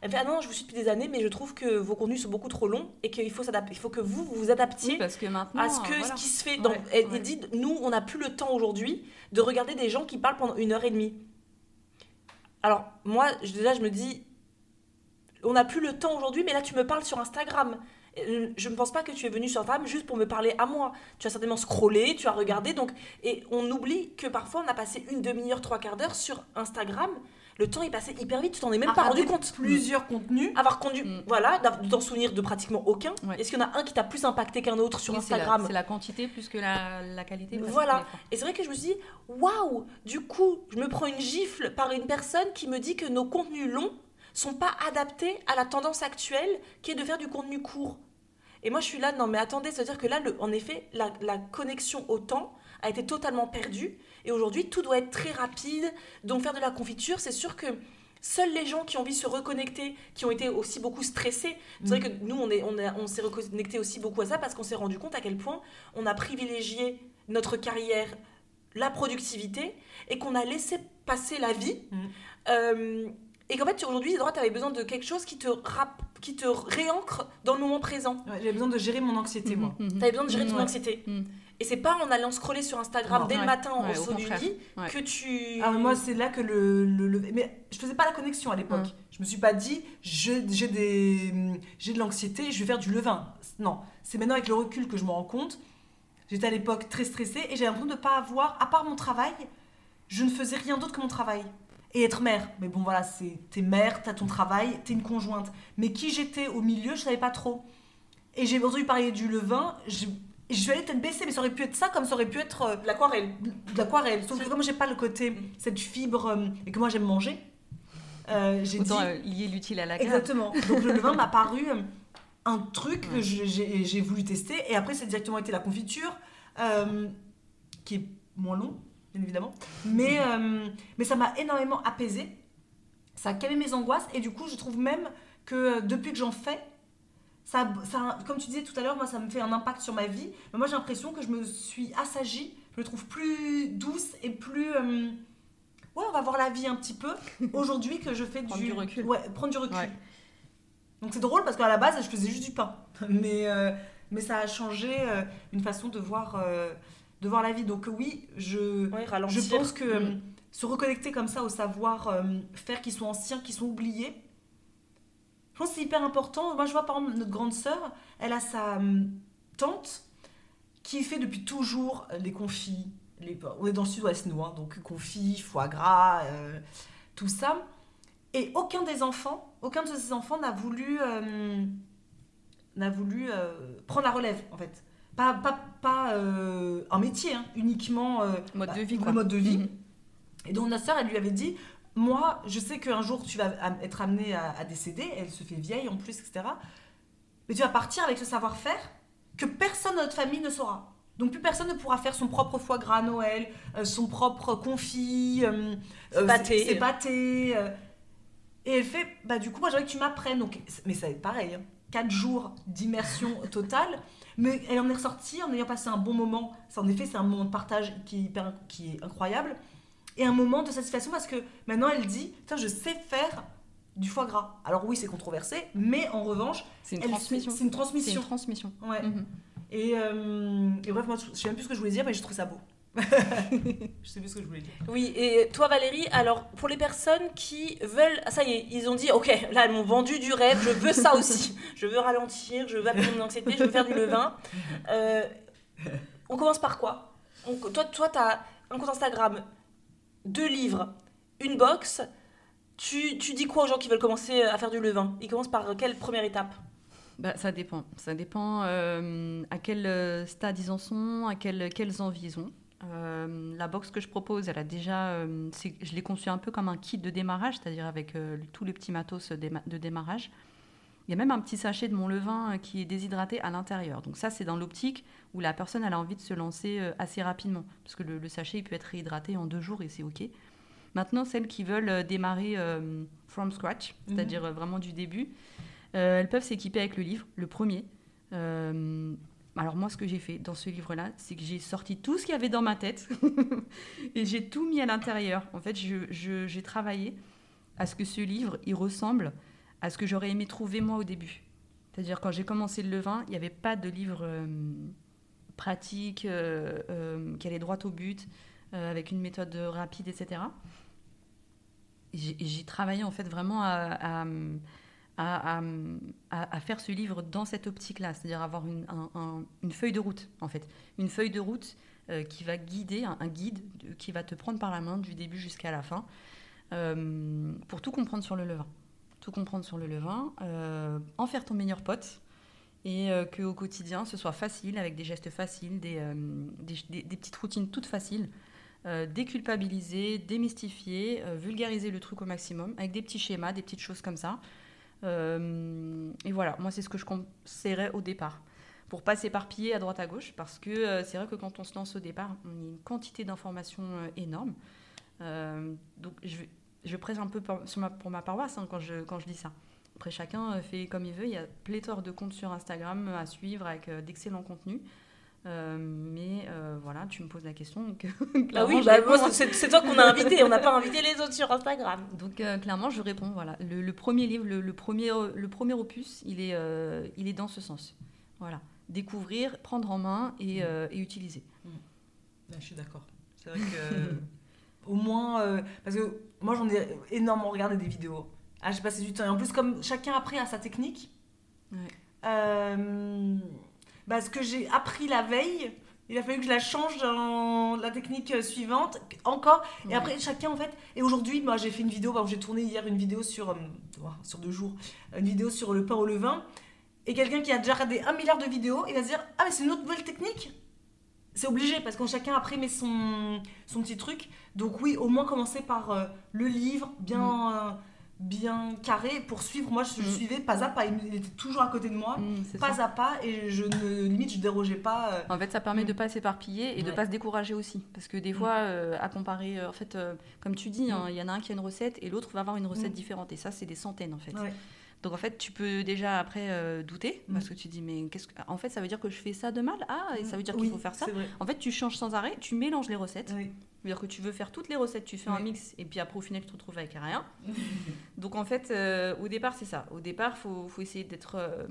[SPEAKER 4] Elle me fait Ah non, je vous suis depuis des années, mais je trouve que vos contenus sont beaucoup trop longs et qu'il faut, s'adapter. il faut que vous, vous vous adaptiez
[SPEAKER 3] Oui, parce que maintenant.
[SPEAKER 4] à ce, que,
[SPEAKER 3] euh, voilà.
[SPEAKER 4] ce qui se fait.
[SPEAKER 3] Ouais,
[SPEAKER 4] elle,
[SPEAKER 3] ouais.
[SPEAKER 4] elle dit Nous, on n'a plus le temps aujourd'hui de regarder des gens qui parlent pendant une heure et demie. Alors, moi, déjà, je me dis On n'a plus le temps aujourd'hui, mais là, tu me parles sur Instagram. Je ne pense pas que tu es venu sur Instagram juste pour me parler à moi. Tu as certainement scrollé, tu as regardé, donc et on oublie que parfois on a passé une demi-heure, trois quarts d'heure sur Instagram. Le temps est passé hyper vite, tu t'en es même
[SPEAKER 1] À
[SPEAKER 4] pas rendu compte.
[SPEAKER 1] Plusieurs contenus.
[SPEAKER 4] Avoir conduit,
[SPEAKER 3] Mm.
[SPEAKER 4] voilà, d'av- de t'en souvenir de pratiquement aucun.
[SPEAKER 3] Ouais.
[SPEAKER 4] Est-ce qu'il y en a un qui t'a plus impacté qu'un autre sur
[SPEAKER 3] Oui,
[SPEAKER 4] Instagram?
[SPEAKER 3] C'est la, quantité plus que la, la qualité.
[SPEAKER 4] Voilà. Et c'est vrai que je me suis dit, waouh, du coup, je me prends une gifle par une personne qui me dit que nos contenus longs sont pas adaptés à la tendance actuelle qui est de faire du contenu court. Et moi, je suis là, non, mais attendez, c'est-à-dire que là, le- en effet, la, la connexion au temps a été totalement perdue. Et aujourd'hui, tout doit être très rapide. Donc, faire de la confiture, c'est sûr que seuls les gens qui ont envie de se reconnecter, qui ont été aussi beaucoup stressés, c'est vrai que nous, on, est, on, on s'est reconnecté aussi beaucoup à ça parce qu'on s'est rendu compte à quel point on a privilégié notre carrière, la productivité, et qu'on a laissé passer la vie.
[SPEAKER 1] Mhm.
[SPEAKER 4] Euh, et qu'en fait, aujourd'hui, tu avais besoin de quelque chose qui te, rap- qui te réancre dans le moment présent.
[SPEAKER 1] Ouais, J'avais besoin de gérer mon anxiété, moi.
[SPEAKER 3] Mhm, mhm.
[SPEAKER 4] Tu avais besoin de gérer ton
[SPEAKER 3] Ouais.
[SPEAKER 4] anxiété.
[SPEAKER 3] Mhm.
[SPEAKER 4] Et c'est pas en allant scroller sur Instagram
[SPEAKER 1] Non.
[SPEAKER 4] dès le
[SPEAKER 3] Ouais.
[SPEAKER 4] matin
[SPEAKER 3] Ouais,
[SPEAKER 4] au du lit
[SPEAKER 3] Ouais.
[SPEAKER 4] que tu.
[SPEAKER 1] Ah, moi, c'est là que le, le, le- Mais je faisais pas la connexion à l'époque. Je me suis pas dit, j'ai des, j'ai de l'anxiété, je vais faire du levain. Non, c'est maintenant avec le recul que je me rends compte. J'étais à l'époque très stressée et j'avais l'impression de pas avoir, à part mon travail, je ne faisais rien d'autre que mon travail. Et être mère. Mais bon, voilà, c'est t'es mère, t'as ton travail, t'es une conjointe. Mais qui j'étais au milieu, je savais pas trop. Et j'ai entendu parler du levain, je, je suis allée tête baissée, mais ça aurait pu être ça comme ça aurait pu être. euh,
[SPEAKER 4] L'aquarelle.
[SPEAKER 1] de l'aquarelle. Sauf que comme j'ai pas le côté, cette fibre, euh, et que moi j'aime manger, euh, j'ai dit...
[SPEAKER 3] Euh, lier l'utile à l'agréable.
[SPEAKER 1] Exactement. Donc le levain m'a paru un truc que j'ai voulu tester. Et après, c'est directement été la confiture, qui est moins long, bien évidemment. Mais, euh, mais ça m'a énormément apaisé. Ça a calmé mes angoisses. Et du coup, je trouve même que euh, depuis que j'en fais, ça, ça, comme tu disais tout à l'heure, moi, ça me fait un impact sur ma vie. Mais moi, j'ai l'impression que je me suis assagie. Je me trouve plus douce et plus... euh, ouais, on va voir la vie un petit peu aujourd'hui que je fais
[SPEAKER 3] Prendre du recul.
[SPEAKER 1] Ouais, prendre du recul.
[SPEAKER 3] Ouais.
[SPEAKER 1] Donc c'est drôle parce qu'à la base, je faisais juste du pain. Mais, euh, mais ça a changé euh, une façon de voir, euh, de voir la vie. Donc oui, je, je pense que euh,
[SPEAKER 3] Mm.
[SPEAKER 1] se reconnecter comme ça au savoir-faire qui sont anciens, qui sont oubliés, je pense que c'est hyper important. Moi, je vois par exemple notre grande sœur, elle a sa hum, tante qui fait depuis toujours les confits. Les, on est dans le sud-ouest, nous, hein, donc confits, foie gras, euh, tout ça. Et aucun des enfants, aucun de ces enfants n'a voulu, euh, n'a voulu euh, prendre la relève, en fait. Pas, pas, pas euh, un métier, hein, uniquement euh,
[SPEAKER 3] Mode
[SPEAKER 1] bah,
[SPEAKER 3] de vie,
[SPEAKER 1] le
[SPEAKER 3] quoi.
[SPEAKER 1] mode de vie.
[SPEAKER 3] Mhm.
[SPEAKER 1] Et donc notre sœur, elle lui avait dit, moi, je sais qu'un jour tu vas être amenée à, à décéder, elle se fait vieille en plus, etc. Mais tu vas partir avec ce savoir-faire que personne de notre famille ne saura. Donc plus personne ne pourra faire son propre foie gras à Noël, euh, son propre confit, euh,
[SPEAKER 4] Ses pâtés.
[SPEAKER 1] ses pâtés. euh. Et elle fait, bah du coup, moi j'aimerais que tu m'apprennes. Donc, mais ça va être pareil, hein. quatre jours d'immersion totale. Mais elle en est ressortie en ayant passé un bon moment. Ça, en effet, c'est un moment de partage qui est, hyper- qui est incroyable. Et un moment de satisfaction parce que maintenant elle dit, je sais faire du foie gras. Alors oui, c'est controversé, mais en revanche,
[SPEAKER 3] C'est une transmission.
[SPEAKER 1] C'est une
[SPEAKER 3] C'est
[SPEAKER 1] transmission.
[SPEAKER 3] une transmission.
[SPEAKER 1] Ouais.
[SPEAKER 3] Mhm.
[SPEAKER 1] Et, euh, et bref, moi, je sais même plus ce que je voulais dire, mais je trouve ça beau. Je sais plus ce que je voulais dire.
[SPEAKER 4] Oui, et toi Valérie, alors pour les personnes qui veulent, ah, ça y est, ils ont dit, ok, là elles m'ont vendu du rêve, je veux ça aussi, je veux ralentir, je veux apaiser mon anxiété, je veux faire du levain. Euh, on commence par quoi? On- Toi, toi, t'as un compte Instagram, deux livres, une box. Tu, tu dis quoi aux gens qui veulent commencer à faire du levain? Ils commencent par quelle première étape?
[SPEAKER 3] Bah, ça dépend. Ça dépend euh, à quel euh, stade ils en sont, à quel, quelles envies ils ont. Euh, la box que je propose, elle a déjà, euh, je l'ai conçue un peu comme un kit de démarrage, c'est-à-dire avec euh, tous les petits matos de démarrage. Il y a même un petit sachet de mon levain euh, qui est déshydraté à l'intérieur. Donc ça, c'est dans l'optique où la personne elle a envie de se lancer assez rapidement, parce que le, le sachet il peut être réhydraté en deux jours et c'est ok. Maintenant, celles qui veulent démarrer from scratch, c'est-à-dire euh, vraiment du début, elles peuvent s'équiper avec le livre, le premier. Euh, alors moi, ce que j'ai fait dans ce livre-là, c'est que j'ai sorti tout ce qu'il y avait dans ma tête et j'ai tout mis à l'intérieur. En fait, j'ai travaillé à ce que ce livre, il ressemble à ce que j'aurais aimé trouver moi au début. C'est-à-dire quand j'ai commencé le levain, il n'y avait pas de livre euh, pratique euh, euh, qui allait droit au but, avec une méthode rapide, etc. Et J'ai travaillé en fait vraiment à- à, faire ce livre dans cette optique-là, c'est-à-dire avoir une, un- un- une feuille de route, en fait. Une feuille de route euh, qui va guider, un, guide de- qui va te prendre par la main du début jusqu'à la fin, euh, pour tout comprendre sur le levain. Tout comprendre sur le levain, euh, en faire ton meilleur pote, et qu'au quotidien, ce soit facile, avec des gestes faciles, des, petites routines toutes faciles, déculpabiliser, démystifier, vulgariser le truc au maximum, avec des petits schémas, des petites choses comme ça. Euh, et voilà, moi c'est ce que je conseillerais au départ. Pour pas s'éparpiller à droite à gauche, parce que euh, c'est vrai que quand on se lance au départ, on a une quantité d'informations euh, énorme. Euh, donc je, je un peu pour, ma, pour paroisse hein, quand, je, dis ça. Après, chacun fait comme il veut. Il y a pléthore de comptes sur Instagram à suivre avec d'excellents contenus. Euh, mais euh, voilà, tu me poses la question. Donc,
[SPEAKER 4] Ah oui, bah, c'est toi qu'on a invité, on n'a pas invité les autres sur Instagram.
[SPEAKER 3] Donc euh, clairement, je réponds. Voilà, le, le premier livre, le, le premier, le premier opus, il est, euh, il est dans ce sens. Voilà, découvrir, prendre en main et, euh, et utiliser.
[SPEAKER 1] Ouais, je suis d'accord. C'est vrai que. au moins. euh, parce que moi, j'en ai énormément regardé des vidéos. Ah, j'ai passé du temps. Et en plus, comme chacun après a sa technique,
[SPEAKER 3] Ouais.
[SPEAKER 1] Bah, ce que j'ai appris la veille, il a fallu que je la change dans la technique suivante encore. Et après, chacun en fait. Et aujourd'hui, moi, j'ai fait une vidéo. exemple, J'ai tourné hier une vidéo sur. euh, sur deux jours. Une vidéo sur le pain au levain. Et quelqu'un qui a déjà regardé un milliard de vidéos, il va se dire Ah, mais c'est une autre nouvelle technique c'est obligé parce que chacun après met son, son petit truc. Donc oui, au moins commencer par euh, le livre bien, euh, bien carré pour suivre. Moi, je, je
[SPEAKER 3] Mm.
[SPEAKER 1] suivais pas à pas. Il était toujours à côté de moi,
[SPEAKER 3] Mm,
[SPEAKER 1] pas
[SPEAKER 3] ça.
[SPEAKER 1] à pas, et je ne limite je dérogeais pas. euh.
[SPEAKER 3] En fait, ça permet
[SPEAKER 1] Mm.
[SPEAKER 3] de pas s'éparpiller et de
[SPEAKER 1] Ouais.
[SPEAKER 3] pas se décourager aussi, parce que des fois, euh, à comparer, euh, en fait, euh, comme tu dis, hein, il y en a un qui a une recette et l'autre va avoir une recette
[SPEAKER 1] Mm.
[SPEAKER 3] différente, et ça, c'est des centaines en fait.
[SPEAKER 1] Ouais.
[SPEAKER 3] Donc en fait, tu peux déjà après euh, douter,
[SPEAKER 1] Mm.
[SPEAKER 3] parce que tu dis mais qu'est-ce que, en fait, ça veut dire que je fais ça de mal, ah, et ça veut dire
[SPEAKER 1] Oui,
[SPEAKER 3] qu'il faut faire ça?
[SPEAKER 1] vrai.
[SPEAKER 3] En fait, tu changes sans arrêt, tu mélanges les recettes.
[SPEAKER 1] Oui.
[SPEAKER 3] C'est-à-dire que tu veux faire toutes les recettes, tu fais un mix et puis après au final tu te retrouves avec rien. Donc en fait, euh, au départ c'est ça. Au départ, il faut, faut essayer d'être euh,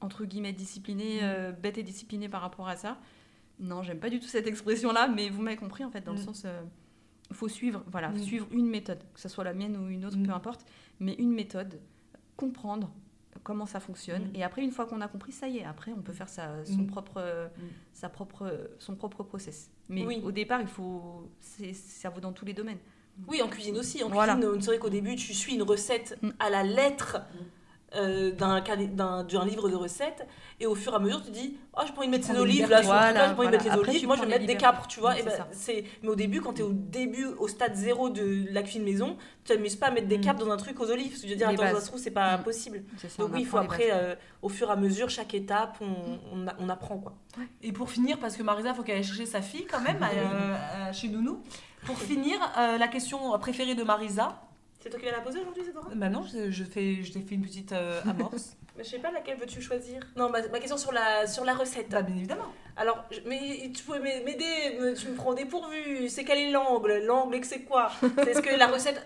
[SPEAKER 3] entre guillemets discipliné, euh, bête et discipliné par rapport à ça. Non, j'aime pas du tout cette expression-là, mais vous m'avez compris en fait, dans le
[SPEAKER 1] Mm.
[SPEAKER 3] sens, il faut suivre, voilà,
[SPEAKER 1] Mm.
[SPEAKER 3] suivre une méthode, que ce soit la mienne ou une autre,
[SPEAKER 1] Mm.
[SPEAKER 3] peu importe, mais une méthode, comprendre comment ça fonctionne.
[SPEAKER 1] Mm.
[SPEAKER 3] Et après, une fois qu'on a compris, ça y est, après on peut faire sa, son
[SPEAKER 1] Mm.
[SPEAKER 3] propre,
[SPEAKER 1] Mm.
[SPEAKER 3] sa propre, son propre process. Mais
[SPEAKER 4] Oui.
[SPEAKER 3] au départ, il faut, ça vaut dans tous les domaines.
[SPEAKER 4] Oui, en cuisine aussi. En
[SPEAKER 3] Voilà.
[SPEAKER 4] cuisine, c'est vrai qu'au début, tu suis une recette à la lettre euh, d'un livre de recettes, et au fur et à mesure, tu dis Oh, envie de mettre ces olives là,
[SPEAKER 3] Voilà,
[SPEAKER 4] j'ai pas envie de mettre
[SPEAKER 3] voilà.
[SPEAKER 4] les
[SPEAKER 3] Après,
[SPEAKER 4] olives, moi je vais mettre des capres, tu vois.
[SPEAKER 3] Mm,
[SPEAKER 4] et
[SPEAKER 3] c'est
[SPEAKER 4] ben, c'est- Mais au début, quand tu es au début, au stade zéro de la cuisine maison, tu t'amuses pas à mettre des
[SPEAKER 1] Mm.
[SPEAKER 4] capres dans un truc aux olives, parce que je veux dire, attends, ça se trouve, c'est pas
[SPEAKER 3] Mm.
[SPEAKER 4] possible.
[SPEAKER 3] Ça,
[SPEAKER 4] Donc
[SPEAKER 3] on
[SPEAKER 4] oui, il faut après, euh, au fur et à mesure, chaque étape, on, on, a- on apprend quoi.
[SPEAKER 1] Et pour finir, parce que Marisa, faut qu'elle aille chercher sa fille quand même euh, euh, chez Nounou. Pour finir, la question préférée de Marisa.
[SPEAKER 4] C'est toi qui vas la poser aujourd'hui, c'est toi
[SPEAKER 1] Bah non, je, je fais, je t'ai fait une petite euh, amorce.
[SPEAKER 4] Mais je sais pas laquelle veux-tu choisir? Non, ma, ma question sur la, sur la recette.
[SPEAKER 1] bah bien évidemment.
[SPEAKER 4] Alors, je- mais tu pouvais m'a- m'aider, tu me prends dépourvu. C'est quel est l'angle? L'angle, que c'est quoi? C'est est-ce que la recette,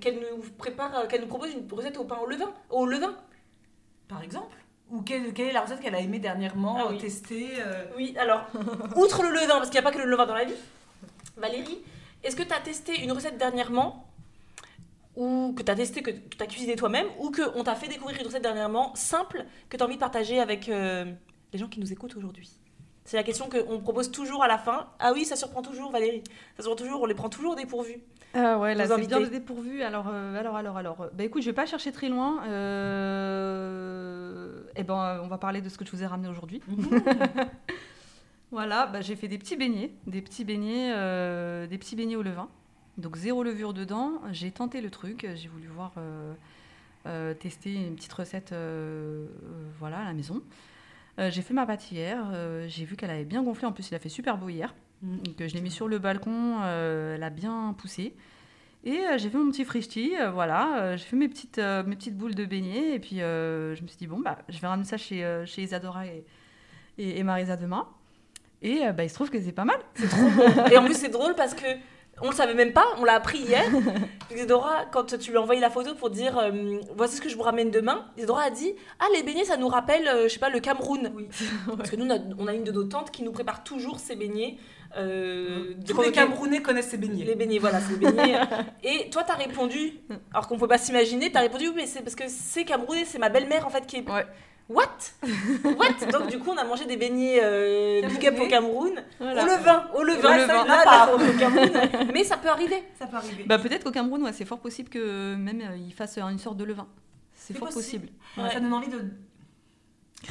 [SPEAKER 4] qu'elle nous prépare, euh, qu'elle nous propose une recette au pain au levain Au levain
[SPEAKER 1] Par exemple? Ou quelle, quelle est la recette qu'elle a aimé dernièrement
[SPEAKER 4] Ah oui.
[SPEAKER 1] euh, tester euh,
[SPEAKER 4] Oui, alors, outre le levain, parce qu'il n'y a pas que le levain dans la vie, Valérie, est-ce que tu as testé une recette dernièrement? Ou que tu as testé, que tu as cuisiné toi-même, ou qu'on t'a fait découvrir une recette dernièrement simple que tu as envie de partager avec euh, les gens qui nous écoutent aujourd'hui C'est la question qu'on propose toujours à la fin. Ah oui, ça surprend toujours, Valérie. Ça surprend toujours, on les prend toujours au dépourvu.
[SPEAKER 3] Ah ouais, là c'est bien le dépourvu. Alors, euh, alors, alors, alors. Bah écoute, je vais pas chercher très loin. Euh... Eh ben, on va parler de ce que je vous ai ramené aujourd'hui. Voilà, bah, j'ai fait des petits beignets, des petits beignets, euh, des petits beignets au levain. Donc zéro levure dedans. J'ai tenté le truc. J'ai voulu voir euh, euh, tester une petite recette, euh, voilà, à la maison. J'ai fait ma pâte hier. j'ai vu qu'elle avait bien gonflé. En plus, il a fait super beau hier.
[SPEAKER 1] Mm.
[SPEAKER 3] Donc je l'ai mis sur le balcon. elle a bien poussé. Et euh, j'ai fait mon petit frichti, euh, voilà, euh, j'ai fait mes petites, mes petites boules de beignets, et puis je me suis dit, bon, bah, je vais ramener ça chez, chez Isadora et, et, et Marisa demain. Et bah, il se trouve que c'est pas mal.
[SPEAKER 4] Et en plus, c'est drôle parce que on le savait même pas, on l'a appris hier. Isadora, quand tu lui as envoyé la photo pour dire euh, voici ce que je vous ramène demain, Isadora a dit ah les beignets ça nous rappelle euh, je sais pas le Cameroun. Parce que nous on a, on a une de nos tantes qui nous prépare toujours ses beignets. euh,
[SPEAKER 1] Tous les
[SPEAKER 4] on était-
[SPEAKER 1] Camerounais connaissent ces beignets.
[SPEAKER 4] Les beignets, voilà, c'est les beignets. Et toi, t'as répondu, alors qu'on peut pas s'imaginer, t'as répondu, oui, mais c'est parce que c'est Camerounais, c'est ma belle-mère en fait qui est.
[SPEAKER 3] Ouais.
[SPEAKER 4] What? What? Donc, du coup, on a mangé des beignets euh, big up au Cameroun.
[SPEAKER 3] Voilà.
[SPEAKER 4] Au levain, au levain,
[SPEAKER 3] Au
[SPEAKER 4] ça,
[SPEAKER 3] levain.
[SPEAKER 4] là, là, au Cameroun. Mais ça peut arriver.
[SPEAKER 1] Ça peut arriver.
[SPEAKER 3] Bah, peut-être qu'au Cameroun, ouais, c'est fort possible que même euh, il fasse euh, une sorte de levain. C'est fort
[SPEAKER 1] possible.
[SPEAKER 3] possible.
[SPEAKER 4] Ouais.
[SPEAKER 1] Ça donne envie de.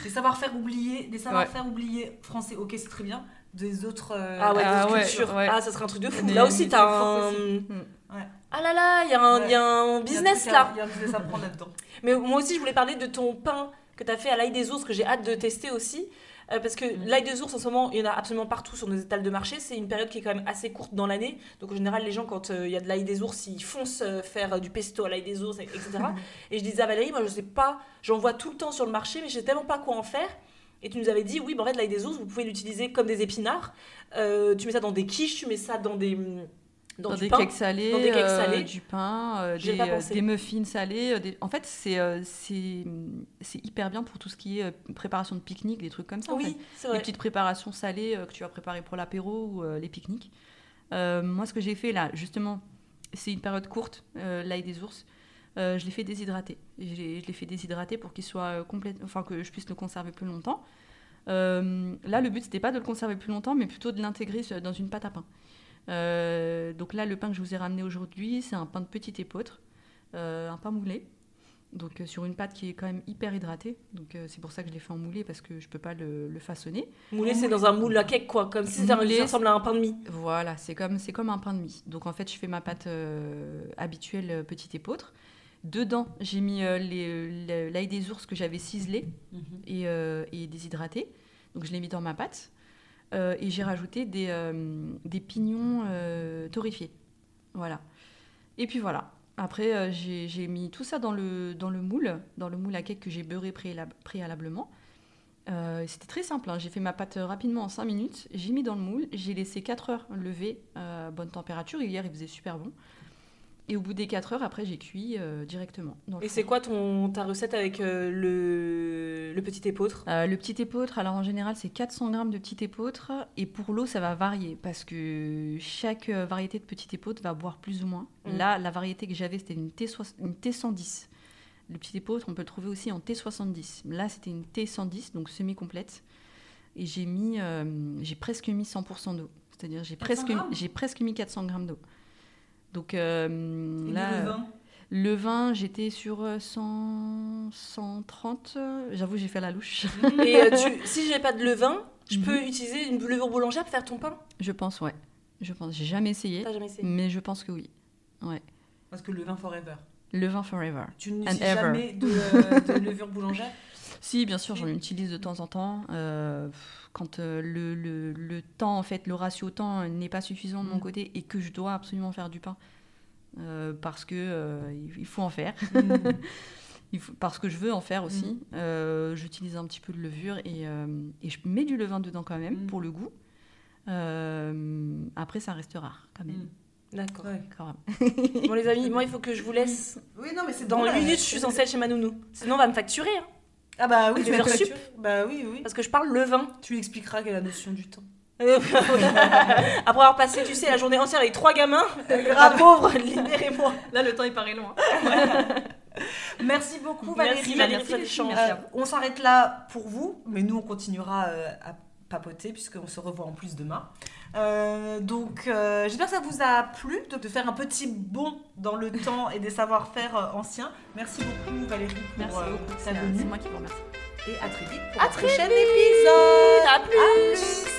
[SPEAKER 1] Des savoir-faire oubliés, des savoir-faire oubliés français, ok, c'est très bien. Des autres. euh,
[SPEAKER 4] Ah ouais,
[SPEAKER 3] Ah
[SPEAKER 4] des
[SPEAKER 3] ouais,
[SPEAKER 4] cultures.
[SPEAKER 3] ouais.
[SPEAKER 4] Ah, ça serait un truc de fou. Là aussi, t'as un.
[SPEAKER 3] possible.
[SPEAKER 1] Ouais.
[SPEAKER 4] Ah là là, il y, a un- il y a un business là.
[SPEAKER 1] Il y a un business à prendre là-dedans.
[SPEAKER 4] Mais moi aussi, je voulais parler de ton pain que tu as fait à l'ail des ours, que j'ai hâte de tester aussi. Euh, parce que l'ail des ours, en ce moment, il y en a absolument partout sur nos étals de marché. C'est une période qui est quand même assez courte dans l'année. Donc, en général, les gens, quand euh, il y a de l'ail des ours, ils foncent euh, faire du pesto à l'ail des ours, etc. et je disais à Valérie, moi, je sais pas, j'en vois tout le temps sur le marché, mais je sais tellement pas quoi en faire. Et tu nous avais dit, oui, bah, en fait, l'ail des ours, vous pouvez l'utiliser comme des épinards. Tu mets ça dans des quiches, tu mets ça dans des. Dans,
[SPEAKER 3] Dans,
[SPEAKER 4] du
[SPEAKER 3] des
[SPEAKER 4] pain.
[SPEAKER 3] cakes salés,
[SPEAKER 4] Dans des cakes
[SPEAKER 3] euh,
[SPEAKER 4] salés.
[SPEAKER 3] du pain, euh, des, euh, des muffins salés. des- En fait, c'est c'est hyper bien pour tout ce qui est préparation de pique-nique, des trucs comme ça. en fait.
[SPEAKER 4] Oui,
[SPEAKER 3] Les
[SPEAKER 4] vrai.
[SPEAKER 3] petites préparations salées que tu vas préparer pour l'apéro ou les pique-niques. Moi, ce que j'ai fait là, justement, c'est une période courte, l'ail des ours. Je l'ai fait déshydrater. Je l'ai fait déshydrater pour qu'il soit complète, enfin que je puisse le conserver plus longtemps. Euh, là, le but c'était pas de le conserver plus longtemps, mais plutôt de l'intégrer dans une pâte à pain. Euh, donc là, le pain que je vous ai ramené aujourd'hui, c'est un pain de petit épeautre, euh, un pain moulé. Donc euh, sur une pâte qui est quand même hyper hydratée. Donc c'est pour ça que je l'ai fait en moulé parce que je peux pas le, le façonner.
[SPEAKER 4] Moulé, c'est dans un moule à cake, quoi. Comme si
[SPEAKER 3] Moulé,
[SPEAKER 4] ça ressemble à un pain de mie.
[SPEAKER 3] Voilà, c'est comme, c'est comme un pain de mie. Donc en fait, je fais ma pâte habituelle euh, petit épeautre. Dedans, j'ai mis l'ail des ours que j'avais ciselé et, euh, et déshydraté. Donc je l'ai mis dans ma pâte. Euh, et j'ai rajouté des, euh, pignons euh, torréfiés. Voilà. Et puis voilà. Après, j'ai mis tout ça dans le, moule, dans le moule à cake que j'ai beurré préalab- préalablement. C'était très simple. hein. J'ai fait ma pâte rapidement en 5 minutes. J'ai mis dans le moule. J'ai laissé 4 heures lever à bonne température. Hier, il faisait super bon. Et au bout des 4 heures, après, j'ai cuit euh, directement.
[SPEAKER 4] Et c'est quoi ton, ta recette avec euh, le, le petit épeautre
[SPEAKER 3] Euh, le petit épeautre, alors en général, c'est 400 grammes de petit épeautre. Et pour l'eau, ça va varier parce que chaque variété de petit épeautre va boire plus ou moins.
[SPEAKER 4] Mm.
[SPEAKER 3] Là, la variété que j'avais, c'était une, T60 une T110. Le petit épeautre, on peut le trouver aussi en T70. Là, c'était une T110, donc semi-complète. Et j'ai mis, j'ai presque mis 100% d'eau. C'est-à-dire, j'ai
[SPEAKER 1] 400
[SPEAKER 3] presque, j'ai presque mis 400 grammes d'eau. Donc euh,
[SPEAKER 1] Et
[SPEAKER 3] là,
[SPEAKER 1] le vin
[SPEAKER 3] le vin, j'étais sur euh, 100, 130. euh, J'avoue, j'ai fait la louche.
[SPEAKER 4] Et euh, tu- si j'ai pas de levain, je
[SPEAKER 3] Mhm.
[SPEAKER 4] peux utiliser une levure boulangère pour faire ton pain?
[SPEAKER 3] Je pense, ouais. Je pense. J'ai jamais essayé,
[SPEAKER 4] T'as jamais essayé?
[SPEAKER 3] mais je pense que oui. Ouais.
[SPEAKER 1] Parce que le vin forever.
[SPEAKER 3] Le vin forever.
[SPEAKER 1] Tu n'utilises
[SPEAKER 3] ever.
[SPEAKER 1] jamais de, euh, de levure boulangère?
[SPEAKER 3] Si, bien sûr, j'en utilise de temps en temps. euh, quand euh, le, le- le temps, en fait, le ratio temps n'est pas suffisant de mon
[SPEAKER 1] Mm.
[SPEAKER 3] côté et que je dois absolument faire du pain. euh, parce que euh, il- faut en faire. Il faut- parce que je veux en faire aussi.
[SPEAKER 1] Mm.
[SPEAKER 3] Euh, J'utilise un petit peu de levure et, euh, et je mets du levain dedans quand même
[SPEAKER 1] Mm.
[SPEAKER 3] pour le goût. Euh, après, ça reste rare quand même.
[SPEAKER 4] D'accord.
[SPEAKER 1] Ouais.
[SPEAKER 4] Bon les amis, moi il faut que je vous laisse.
[SPEAKER 1] Oui, non, mais c'est
[SPEAKER 4] Dans
[SPEAKER 1] bon,
[SPEAKER 4] une minute, je suis censée être chez ma nounou. Sinon, on va me facturer. hein,
[SPEAKER 1] Ah bah oui,
[SPEAKER 4] Une
[SPEAKER 1] tu vas
[SPEAKER 4] sup.
[SPEAKER 1] Bah oui, oui.
[SPEAKER 4] parce que je parle levain.
[SPEAKER 1] Tu lui expliqueras quelle est la notion du temps.
[SPEAKER 4] Après avoir passé, tu sais, la journée entière avec trois gamins, la pauvre, libérez-moi.
[SPEAKER 3] Là, le temps il paraît loin.
[SPEAKER 1] Merci beaucoup
[SPEAKER 4] Merci,
[SPEAKER 1] Valérie.
[SPEAKER 4] Valérie, échange.
[SPEAKER 3] filles.
[SPEAKER 1] Euh, on s'arrête là pour vous, mais nous on continuera euh, à papoter puisqu'on se revoit en plus demain. Euh, donc euh, j'espère que ça vous a plu de, de faire un petit bond dans le temps et des savoir-faire euh, anciens. Merci beaucoup Valérie pour
[SPEAKER 3] Merci beaucoup.
[SPEAKER 1] ta
[SPEAKER 3] C'est
[SPEAKER 1] venue
[SPEAKER 3] c'est moi qui vous remercie.
[SPEAKER 1] et à très vite pour
[SPEAKER 4] À
[SPEAKER 1] un
[SPEAKER 4] très
[SPEAKER 1] prochain
[SPEAKER 4] vite.
[SPEAKER 1] épisode.
[SPEAKER 4] À plus.
[SPEAKER 1] À plus.